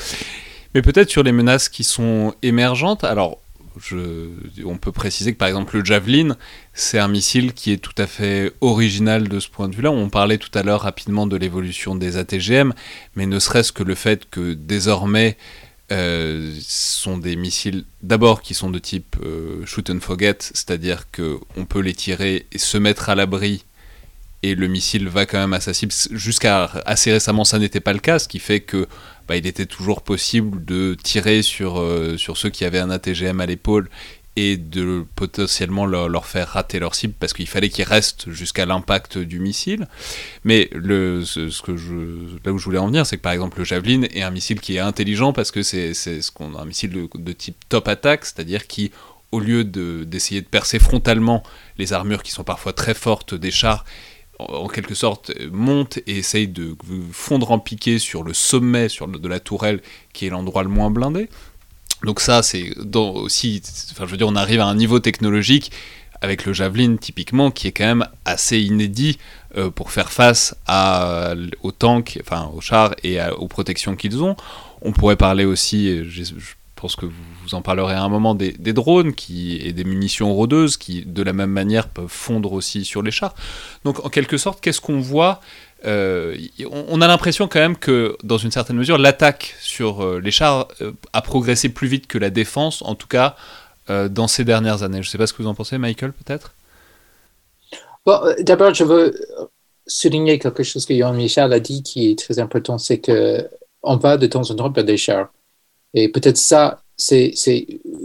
Mais peut-être sur les menaces qui sont émergentes. Alors, on peut préciser que par exemple le Javelin, c'est un missile qui est tout à fait original de ce point de vue-là. On parlait tout à l'heure rapidement de l'évolution des ATGM, mais ne serait-ce que le fait que désormais euh, sont des missiles d'abord qui sont de type euh, shoot and forget, c'est-à-dire qu'on peut les tirer et se mettre à l'abri et le missile va quand même à sa cible. Jusqu'à assez récemment, ça n'était pas le cas, ce qui fait que bah, il était toujours possible de tirer sur, euh, sur ceux qui avaient un ATGM à l'épaule et de potentiellement leur, faire rater leur cible parce qu'il fallait qu'ils restent jusqu'à l'impact du missile. Mais ce, que je, là où je voulais en venir, c'est que par exemple le Javelin est un missile qui est intelligent parce que c'est ce qu'on un missile de, type top attack, c'est-à-dire qui au lieu d'essayer de, percer frontalement les armures qui sont parfois très fortes des chars en quelque sorte monte et essaye de fondre en piqué sur le sommet sur de la tourelle qui est l'endroit le moins blindé. Donc ça c'est aussi, enfin je veux dire on arrive à un niveau technologique avec le Javelin typiquement qui est quand même assez inédit euh, pour faire face à, aux tanks, enfin aux chars et aux protections qu'ils ont. On pourrait parler aussi, je pense que vous en parlerez à un moment, des, drones et des munitions rôdeuses qui, de la même manière, peuvent fondre aussi sur les chars. Donc, en quelque sorte, qu'est-ce qu'on voit euh, on, a l'impression quand même que, dans une certaine mesure, l'attaque sur euh, les chars euh, a progressé plus vite que la défense, en tout cas dans ces dernières années. Je ne sais pas ce que vous en pensez, Michael, peut-être? D'abord, je veux souligner quelque chose que Yann Michel a dit qui est très important, c'est que on va de temps en temps perdre des chars. Et peut-être ça, c'est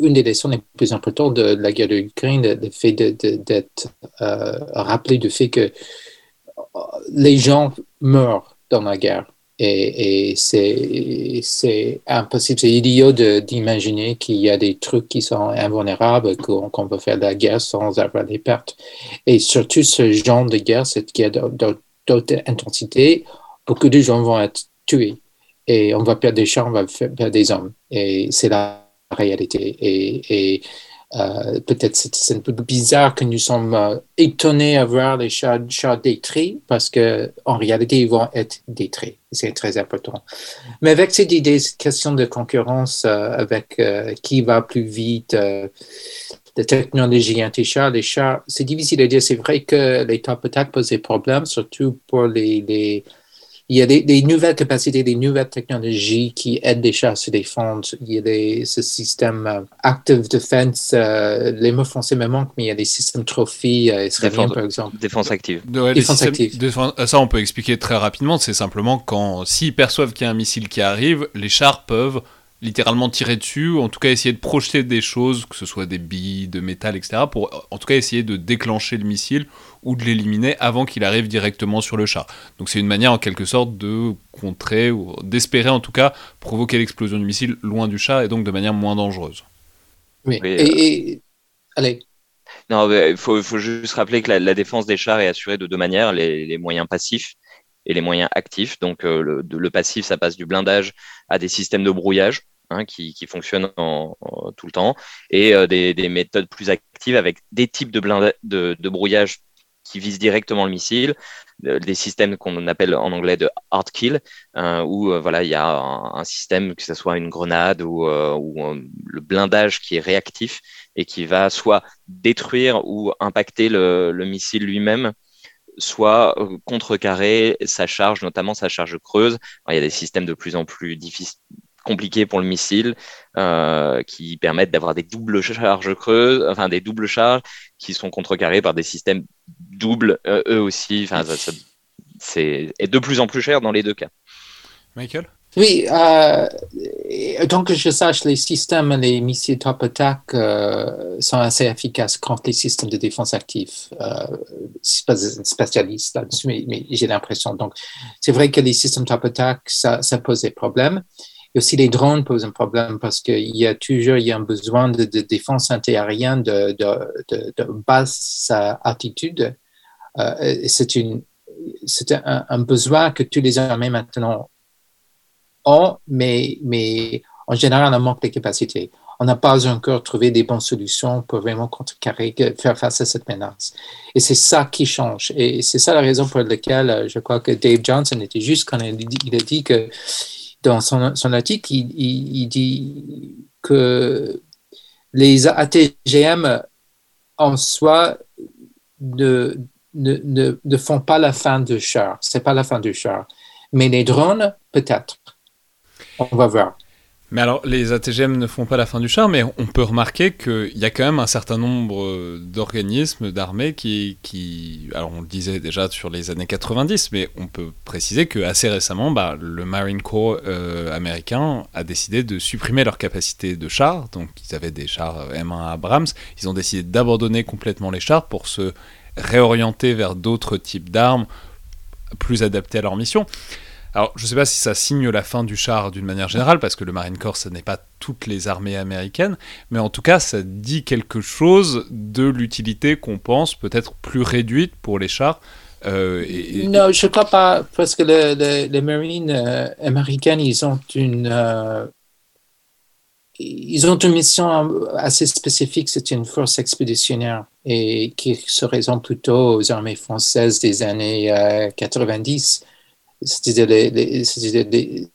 une des leçons les plus importantes de la guerre de l'Ukraine, le fait d'être rappelé du fait que les gens meurent dans la guerre. Et, c'est impossible, c'est idiot d'imaginer qu'il y a des trucs qui sont invulnérables, qu'on peut faire de la guerre sans avoir des pertes. Et surtout ce genre de guerre, cette guerre d'autre intensité, beaucoup de gens vont être tués et on va perdre des chars, on va perdre des hommes. Et c'est la réalité. Euh, peut-être c'est un peu bizarre que nous sommes euh, étonnés à voir les chars, chars détruits parce qu'en réalité, ils vont être détruits. C'est très important. Mais avec cette idée, cette question de concurrence euh, avec qui va plus vite, de technologie anti-chars, les chars, c'est difficile à dire. C'est vrai que top attacks posent des problèmes, surtout pour les il y a des, nouvelles capacités, des nouvelles technologies qui aident les chars à se défendre. Il y a des, ce système euh, active defense, euh, les mots français me manquent, mais il y a des systèmes trophy euh, israéliens, par exemple. Défense active. défense active. ça, on peut expliquer très rapidement. C'est simplement quand, s'ils perçoivent qu'il y a un missile qui arrive, les chars peuvent littéralement tirer dessus, ou en tout cas essayer de projeter des choses, que ce soit des billes, de métal, etc., pour en tout cas essayer de déclencher le missile ou de l'éliminer avant qu'il arrive directement sur le char. Donc c'est une manière en quelque sorte de contrer, ou d'espérer en tout cas provoquer l'explosion du missile loin du char et donc de manière moins dangereuse. Oui, et, allez. Non, il faut, faut, juste rappeler que la, défense des chars est assurée de deux manières, les, les moyens passifs et les moyens actifs. Donc euh, le, le, passif, ça passe du blindage à des systèmes de brouillage hein, qui, qui, fonctionnent en, tout le temps et euh, des, des, méthodes plus actives avec des types de, de, de brouillage qui visent directement le missile, euh, des systèmes qu'on appelle en anglais de hard kill, euh, où euh, voilà il y a un, système que ce soit une grenade ou, le blindage qui est réactif et qui va soit détruire ou impacter le, le missile lui-même soit contrecarrer sa charge, notamment sa charge creuse. il y a des systèmes de plus en plus difficiles compliqués pour le missile qui permettent d'avoir des doubles charges creuses, enfin des doubles charges qui sont contrecarrées par des systèmes doubles eux aussi. Enfin, c'est de plus en plus cher dans les deux cas. Michael? Oui, euh, tant que je sache, les systèmes, les missiles top attack euh, sont assez efficaces contre les systèmes de défense actifs. Euh, je suis pas spécialiste là-dessus, mais, j'ai l'impression. Donc, c'est vrai que les systèmes top attack, ça, ça, pose des problèmes. Et aussi, les drones posent un problème parce qu'il y a toujours un besoin de, défense antiaérienne de, de, de, basse altitude. Euh, c'est un, besoin que tous les armées maintenant mais, mais en général, on manque de capacités. On n'a pas encore trouvé des bonnes solutions pour vraiment contrecarrer, faire face à cette menace. Et c'est ça qui change. Et c'est ça la raison pour laquelle euh, je crois que Dave Johnson était juste quand il a dit que dans son, son article, il, dit que les ATGM en soi ne, ne, ne, font pas la fin du char. C'est pas la fin du char. Mais les drones, peut-être. On va voir. Mais alors, les ATGM ne font pas la fin du char, mais on peut remarquer qu'il y a quand même un certain nombre d'organismes, d'armées qui, Alors, on le disait déjà sur les années 90, mais on peut préciser que assez récemment, bah, le Marine Corps euh, américain a décidé de supprimer leur capacité de chars. Donc, ils avaient des chars M1 Abrams. Ils ont décidé d'abandonner complètement les chars pour se réorienter vers d'autres types d'armes plus adaptées à leur mission. Alors, je ne sais pas si ça signe la fin du char d'une manière générale, parce que le Marine Corps, ce n'est pas toutes les armées américaines, mais en tout cas, ça dit quelque chose de l'utilité qu'on pense peut-être plus réduite pour les chars. Euh, non, je ne crois pas, parce que les Marines euh, américaines, ils ont une... Euh, ils ont une mission assez spécifique, c'est une force expéditionnaire et qui se raisonne plutôt aux armées françaises des années 90 c'est-à-dire,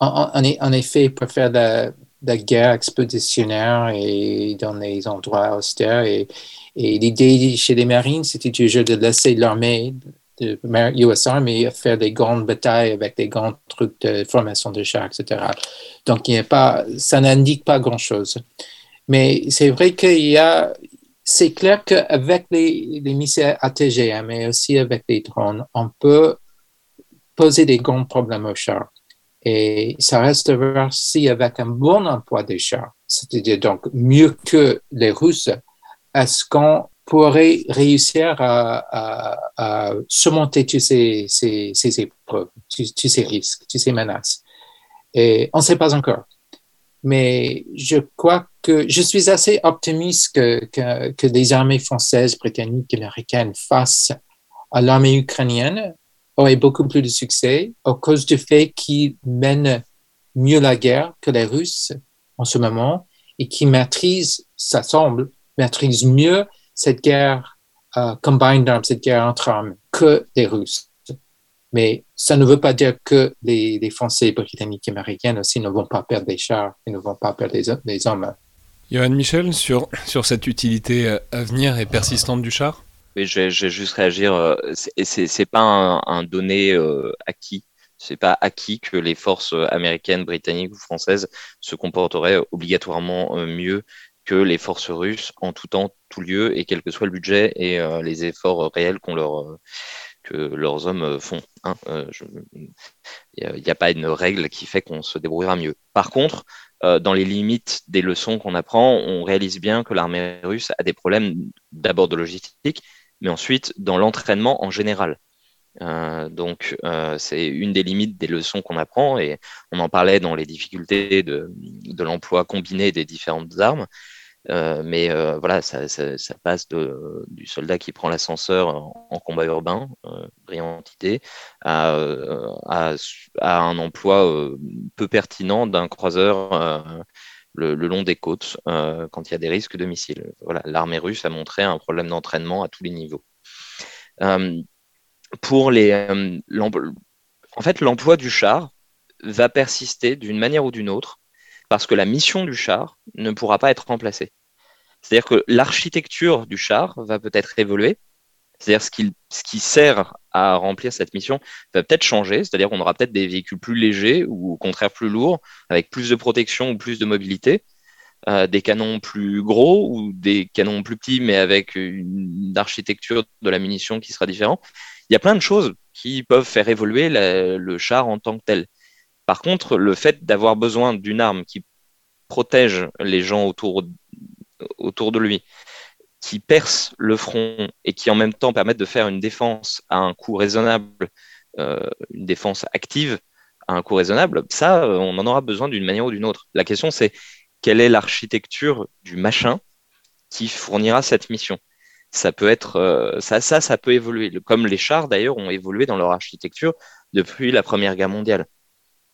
en, effet, faire la, la, guerre expéditionnaire et dans les endroits austères. Et, l'idée chez les Marines, c'était toujours de laisser l'armée, de US Army, faire des grandes batailles avec des grands trucs de formation de chars, etc. Donc, il a pas, ça n'indique pas grand-chose. Mais c'est vrai qu'il y a, c'est clair qu'avec les, les missiles ATGM et aussi avec les drones, on peut poser des grands problèmes aux chars. Et ça reste si avec un bon emploi des chars, c'est-à-dire donc mieux que les Russes, est-ce qu'on pourrait réussir à, surmonter tous ces, épreuves, tous, ces risques, toutes ces menaces? Et on ne sait pas encore. Mais je crois que je suis assez optimiste que, que, que les armées françaises, britanniques, américaines face à l'armée ukrainienne aurait beaucoup plus de succès à cause du fait qu'ils mènent mieux la guerre que les Russes en ce moment et qui maîtrisent, ça semble, maîtrisent mieux cette guerre euh, combined arms, cette guerre entre armes que les Russes. Mais ça ne veut pas dire que les, les Français, Britanniques et Américains aussi ne vont pas perdre des chars et ne vont pas perdre des, hommes. Johan Michel, sur, sur cette utilité euh, à venir et persistante du char? Je vais, juste réagir. Euh, c'est pas un, donné euh, acquis. C'est pas acquis que les forces américaines, britanniques ou françaises se comporteraient obligatoirement euh, mieux que les forces russes en tout temps, tout lieu, et quel que soit le budget et les efforts réels que leurs hommes font. Hein. Il n'y a, pas une règle qui fait qu'on se débrouillera mieux. Par contre, dans les limites des leçons qu'on apprend, on réalise bien que l'armée russe a des problèmes d'abord de logistique, mais ensuite dans l'entraînement en général. Euh, donc, euh, c'est une des limites des leçons qu'on apprend et on en parlait dans les difficultés de, l'emploi combiné des différentes armes. Euh, mais voilà, ça, passe du soldat qui prend l'ascenseur en, combat urbain, brillante idée, à, un emploi peu pertinent d'un croiseur le, long des côtes euh, quand il y a des risques de missiles. Voilà, l'armée russe a montré un problème d'entraînement à tous les niveaux. Euh, pour les, euh, en fait, l'emploi du char va persister d'une manière ou d'une autre parce que la mission du char ne pourra pas être remplacée. C'est-à-dire que l'architecture du char va peut-être évoluer, C'est-à-dire ce qui, ce qui sert à remplir cette mission va peut-être changer, c'est-à-dire qu'on aura peut-être des véhicules plus légers ou au contraire plus lourds, avec plus de protection ou plus de mobilité, euh, des canons plus gros ou des canons plus petits mais avec une architecture de la munition qui sera différente. Il y a plein de choses qui peuvent faire évoluer le char en tant que tel. Par contre, le fait d'avoir besoin d'une arme qui protège les gens autour, autour de lui, qui perce le front et qui en même temps permettent de faire une défense à un coût raisonnable, euh, une défense active à un coût raisonnable, ça, euh, on en aura besoin d'une manière ou d'une autre. La question, c'est quelle est l'architecture du machin qui fournira cette mission? Ça peut être euh, ça, ça, ça peut évoluer. Comme les chars d'ailleurs ont évolué dans leur architecture depuis la Première Guerre mondiale.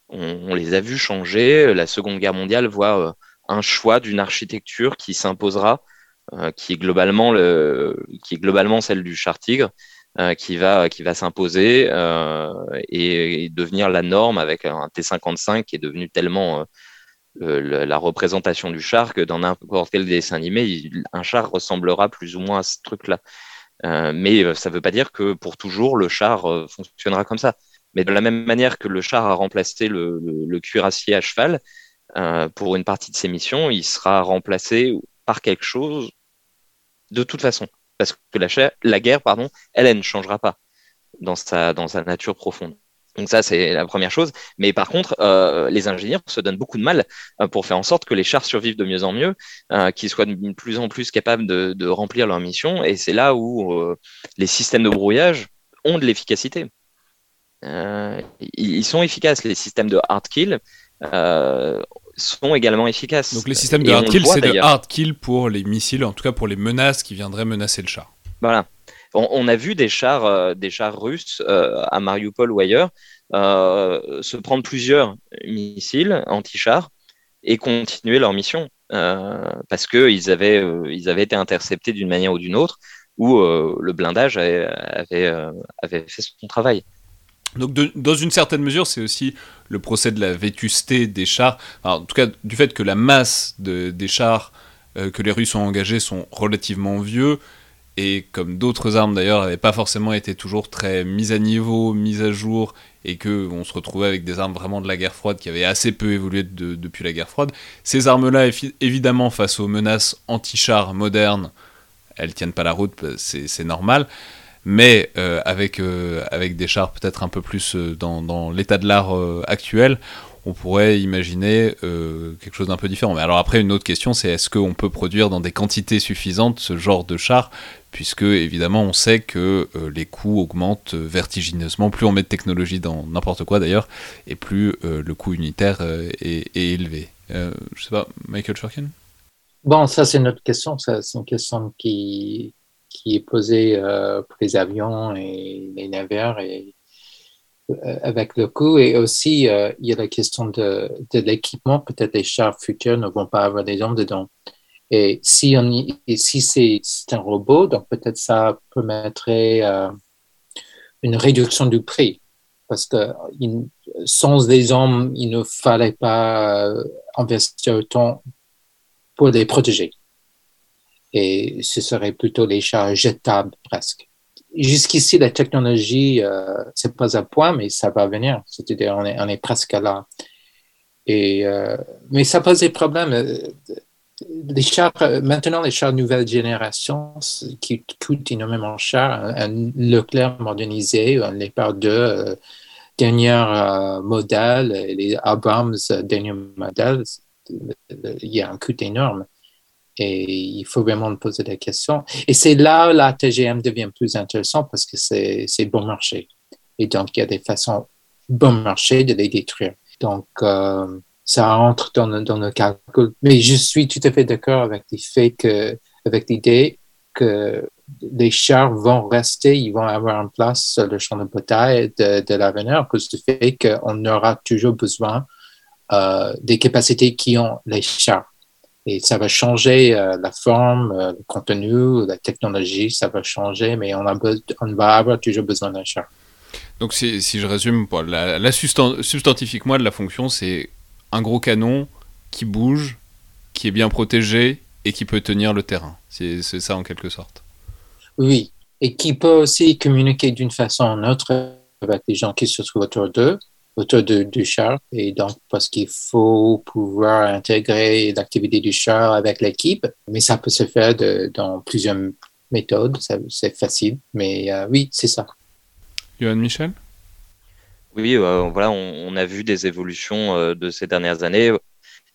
On, les a vus changer. La Seconde Guerre mondiale voit un choix d'une architecture qui s'imposera qui est globalement le, qui est globalement celle du char tigre, euh, qui va qui va s'imposer euh, et, devenir la norme avec un T55 qui est devenu tellement la représentation du char que dans n'importe quel dessin animé, un char ressemblera plus ou moins à ce truc-là. mais ça ne veut pas dire que pour toujours le char fonctionnera comme ça. Mais de la même manière que le char a remplacé le cuirassier à cheval, pour une partie de ses missions, il sera remplacé par quelque chose de toute façon. Parce que la, guerre, pardon, elle, ne changera pas dans sa, dans sa nature profonde. Donc ça, c'est la première chose. Mais par contre, euh, les ingénieurs se donnent beaucoup de mal euh, pour faire en sorte que les chars survivent de mieux en mieux, euh, qu'ils soient de plus en plus capables de, de remplir leur mission. Et c'est là où les systèmes de brouillage ont de l'efficacité. ils sont efficaces, les systèmes de hard kill sont également efficaces. Donc les systèmes de hard kill, c'est de hard kill pour les missiles, en tout cas pour les menaces qui viendraient menacer le char. Voilà. On, a vu des chars, euh, des chars russes euh, à Mariupol ou ailleurs euh, se prendre plusieurs missiles anti-chars et continuer leur mission parce qu'ils avaient, ils avaient été interceptés d'une manière ou d'une autre où le blindage avait, avait fait son travail. Donc, dans une certaine mesure, c'est aussi le procès de la vétusté des chars, en tout cas du fait que la masse des chars euh, que les Russes ont engagés sont relativement vieux, et comme d'autres armes d'ailleurs n'avaient pas forcément été toujours très mises à niveau, mises à jour, et que on se retrouvait avec des armes vraiment de la guerre froide qui avaient assez peu évolué depuis la guerre froide, ces armes-là, évidemment, face aux menaces anti-chars modernes, elles tiennent pas la route, c'est normal mais euh, avec, euh, avec des chars peut-être un peu plus euh, dans, dans l'état de l'art actuel, on pourrait imaginer quelque chose d'un peu différent. Mais alors après, une autre question, c'est est-ce qu'on peut produire dans des quantités suffisantes ce genre de chars? Puisque évidemment on sait que les coûts augmentent vertigineusement, plus on met de technologie dans n'importe quoi d'ailleurs, et plus le coût unitaire est, élevé. je sais pas, Michael Shurkin Bon, ça c'est notre question, c'est une question qui, qui est posé euh, pour les avions et les navires et euh, avec le coût. Et aussi, euh, il y a la question de, l'équipement. Peut-être les chars futurs ne vont pas avoir des hommes dedans. Et si, si c'est un robot, donc peut-être ça permettrait une réduction du prix. Parce que sans des hommes, il ne fallait pas investir autant pour les protéger et ce serait plutôt les chars jetables presque. Jusqu'ici, la technologie, euh, c'est pas à point, mais ça va venir. C'est-à-dire, on est, on est presque là. Et, euh, mais ça pose des problèmes. Euh, les chars, maintenant, les chars nouvelle génération qui coûtent énormément cher, un, Leclerc modernisé, un Leopard 2, euh, dernier modèle, les Abrams, dernier modèle, il y a un coût énorme. Et il faut vraiment poser des questions. Et c'est là où la TGM devient plus intéressante parce que c'est bon marché. Et donc, il y a des façons bon marché de les détruire. Donc, euh, ça entre dans dans le calcul. Mais je suis tout à fait d'accord avec l'idée que, avec l'idée que les chars vont rester, ils vont avoir une place sur le champ de bataille de, de l'avenir à cause du fait qu'on aura toujours besoin euh, des capacités qui ont les chars. Et ça va changer euh, la forme, euh, le contenu, la technologie, ça va changer, mais on, a on va avoir toujours besoin d'un char. Donc si, si je résume, la, la substantifique moi de la fonction, c'est un gros canon qui bouge, qui est bien protégé et qui peut tenir le terrain. C'est ça en quelque sorte. Oui, et qui peut aussi communiquer d'une façon ou d'une autre avec les gens qui se trouvent autour d'eux, autour du char. Et donc, parce qu'il faut pouvoir intégrer l'activité du char avec l'équipe, mais ça peut se faire dans plusieurs méthodes, c'est facile, mais euh, oui, c'est ça. Johan Michel? Oui, euh, voilà, on, a vu des évolutions euh, de ces dernières années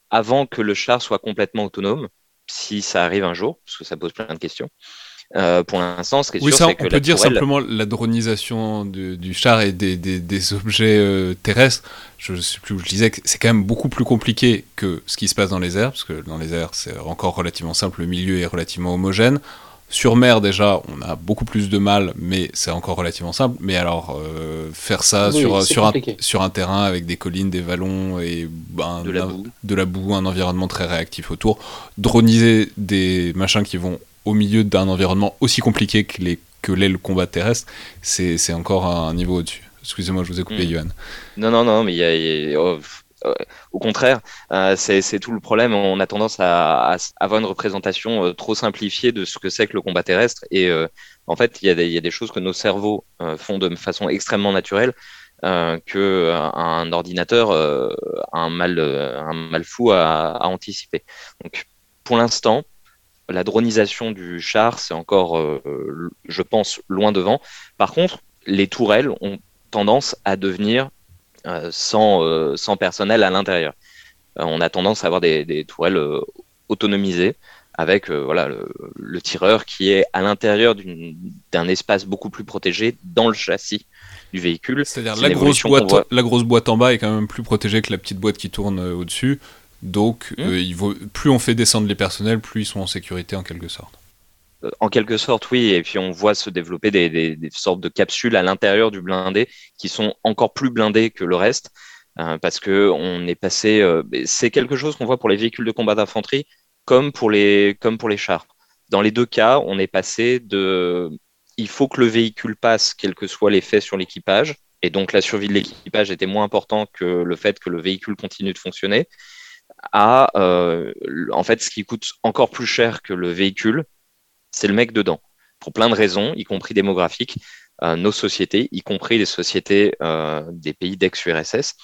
avant que le char soit complètement autonome, si ça arrive un jour, parce que ça pose plein de questions. Euh, pour l'instant, ce qui est oui, sûr, ça, c'est que on peut dire simplement la dronisation du, char et des, des, objets euh, terrestres. Je ne sais plus où je disais que c'est quand même beaucoup plus compliqué que ce qui se passe dans les airs, parce que dans les airs, c'est encore relativement simple, le milieu est relativement homogène. Sur mer, déjà, on a beaucoup plus de mal, mais c'est encore relativement simple. Mais alors, euh, faire ça sur, sur, un, sur un terrain avec des collines, des vallons et ben, de, la boue. de la boue, un environnement très réactif autour, droniser des machins qui vont au milieu d'un environnement aussi compliqué que les que l'est le combat terrestre, c'est encore un niveau au-dessus. Excusez-moi, je vous ai coupé, mm. Yohan. Non, non, non, mais il y a, oh, euh, au contraire, euh, c'est tout le problème. On a tendance à, avoir une représentation euh, trop simplifiée de ce que c'est que le combat terrestre. Et en fait, il y, a des choses que nos cerveaux font de façon extrêmement naturelle que un ordinateur a un mal, un mal fou à, à anticiper. Donc, pour l'instant, la dronisation du char, c'est encore, je pense, loin devant. Par contre, les tourelles ont tendance à devenir euh, sans, euh, sans personnel à l'intérieur. Euh, on a tendance à avoir des, tourelles autonomisées avec voilà, le, tireur qui est à l'intérieur d'un espace beaucoup plus protégé dans le châssis du véhicule. C'est-à-dire la, grosse boîte, la grosse boîte en bas est quand même plus protégée que la petite boîte qui tourne au-dessus. Donc, mmh. il vaut, plus on fait descendre les personnels, plus ils sont en sécurité en quelque sorte. Euh, en quelque sorte, oui. Et puis on voit se développer des, sortes de capsules à l'intérieur du blindé qui sont encore plus blindées que le reste. Euh, parce que on est passé, euh, c'est quelque chose qu'on voit pour les véhicules de combat d'infanterie comme pour les comme pour les chars. Dans les deux cas, on est passé de, il faut que le véhicule passe, quel que soit l'effet sur l'équipage, et donc la survie de l'équipage était moins important que le fait que le véhicule continue de fonctionner, à en fait ce qui coûte encore plus cher que le véhicule, c'est le mec dedans. Pour plein de raisons, y compris démographiques, euh, nos sociétés, y compris les sociétés euh, des pays d'ex-URSS,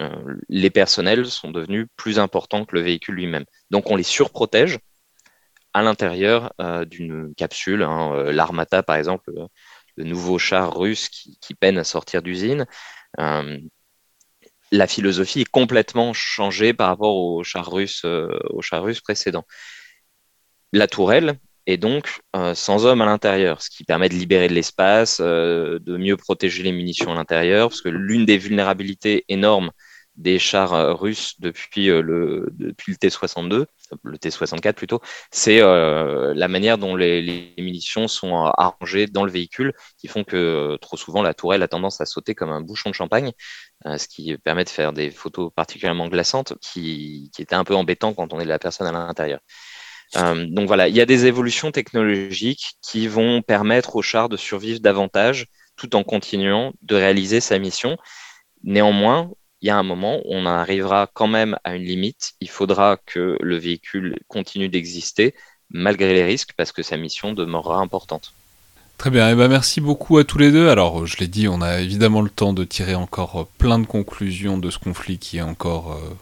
euh, les personnels sont devenus plus importants que le véhicule lui-même. Donc on les surprotège à l'intérieur d'une capsule. Hein, L'Armata, par exemple, le nouveau char russe qui, peine à sortir d'usine. La philosophie est complètement changée par rapport au char russe, au char russe précédent. La tourelle, et donc euh, sans hommes à l'intérieur, ce qui permet de libérer de l'espace, euh, de mieux protéger les munitions à l'intérieur, parce que l'une des vulnérabilités énormes des chars euh, russes depuis le, depuis le T-62, le T-64 plutôt, c'est la manière dont les, munitions sont arrangées dans le véhicule, qui font que trop souvent la tourelle a tendance à sauter comme un bouchon de champagne, ce qui permet de faire des photos particulièrement glaçantes, qui, qui était un peu embêtant quand on est de la personne à l'intérieur. Euh, donc voilà, il y a des évolutions technologiques qui vont permettre au char de survivre davantage tout en continuant de réaliser sa mission. Néanmoins, il y a un moment où on arrivera quand même à une limite. Il faudra que le véhicule continue d'exister malgré les risques parce que sa mission demeurera importante. Très bien, et eh ben merci beaucoup à tous les deux. Alors, je l'ai dit, on a évidemment le temps de tirer encore plein de conclusions de ce conflit qui est encore euh,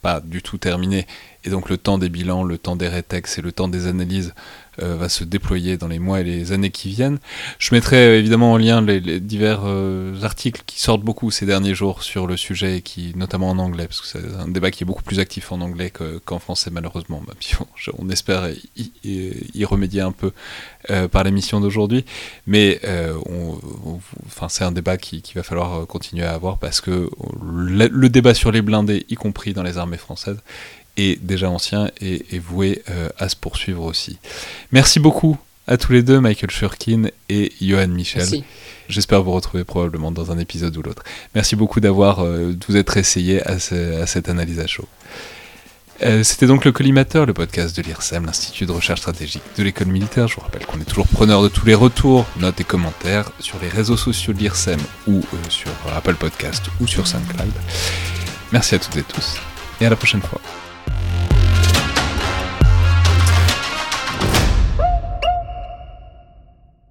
pas du tout terminé, et donc le temps des bilans, le temps des rétextes et le temps des analyses euh, va se déployer dans les mois et les années qui viennent. Je mettrai euh, évidemment en lien les, divers euh, articles qui sortent beaucoup ces derniers jours sur le sujet, qui notamment en anglais, parce que c'est un débat qui est beaucoup plus actif en anglais qu'en français malheureusement. On, espère y, remédier un peu par l'émission d'aujourd'hui, mais c'est un débat qu'il qui va falloir continuer à avoir parce que le débat sur les blindés, y compris dans les armées françaises, est déjà ancien et est voué euh, à se poursuivre aussi. Merci beaucoup à tous les deux, Michael Shurkin et Johan Michel. J'espère vous retrouver probablement dans un épisode ou l'autre. Merci beaucoup d'avoir euh, vous être essayé à, cette analyse à chaud. Euh, c'était donc le Collimateur, le podcast de l'IRSEM, l'Institut de recherche stratégique de l'école militaire. Je vous rappelle qu'on est toujours preneur de tous les retours, notes et commentaires sur les réseaux sociaux de l'IRSEM ou sur Apple Podcast ou sur SoundCloud. Merci à toutes et tous et à la prochaine fois.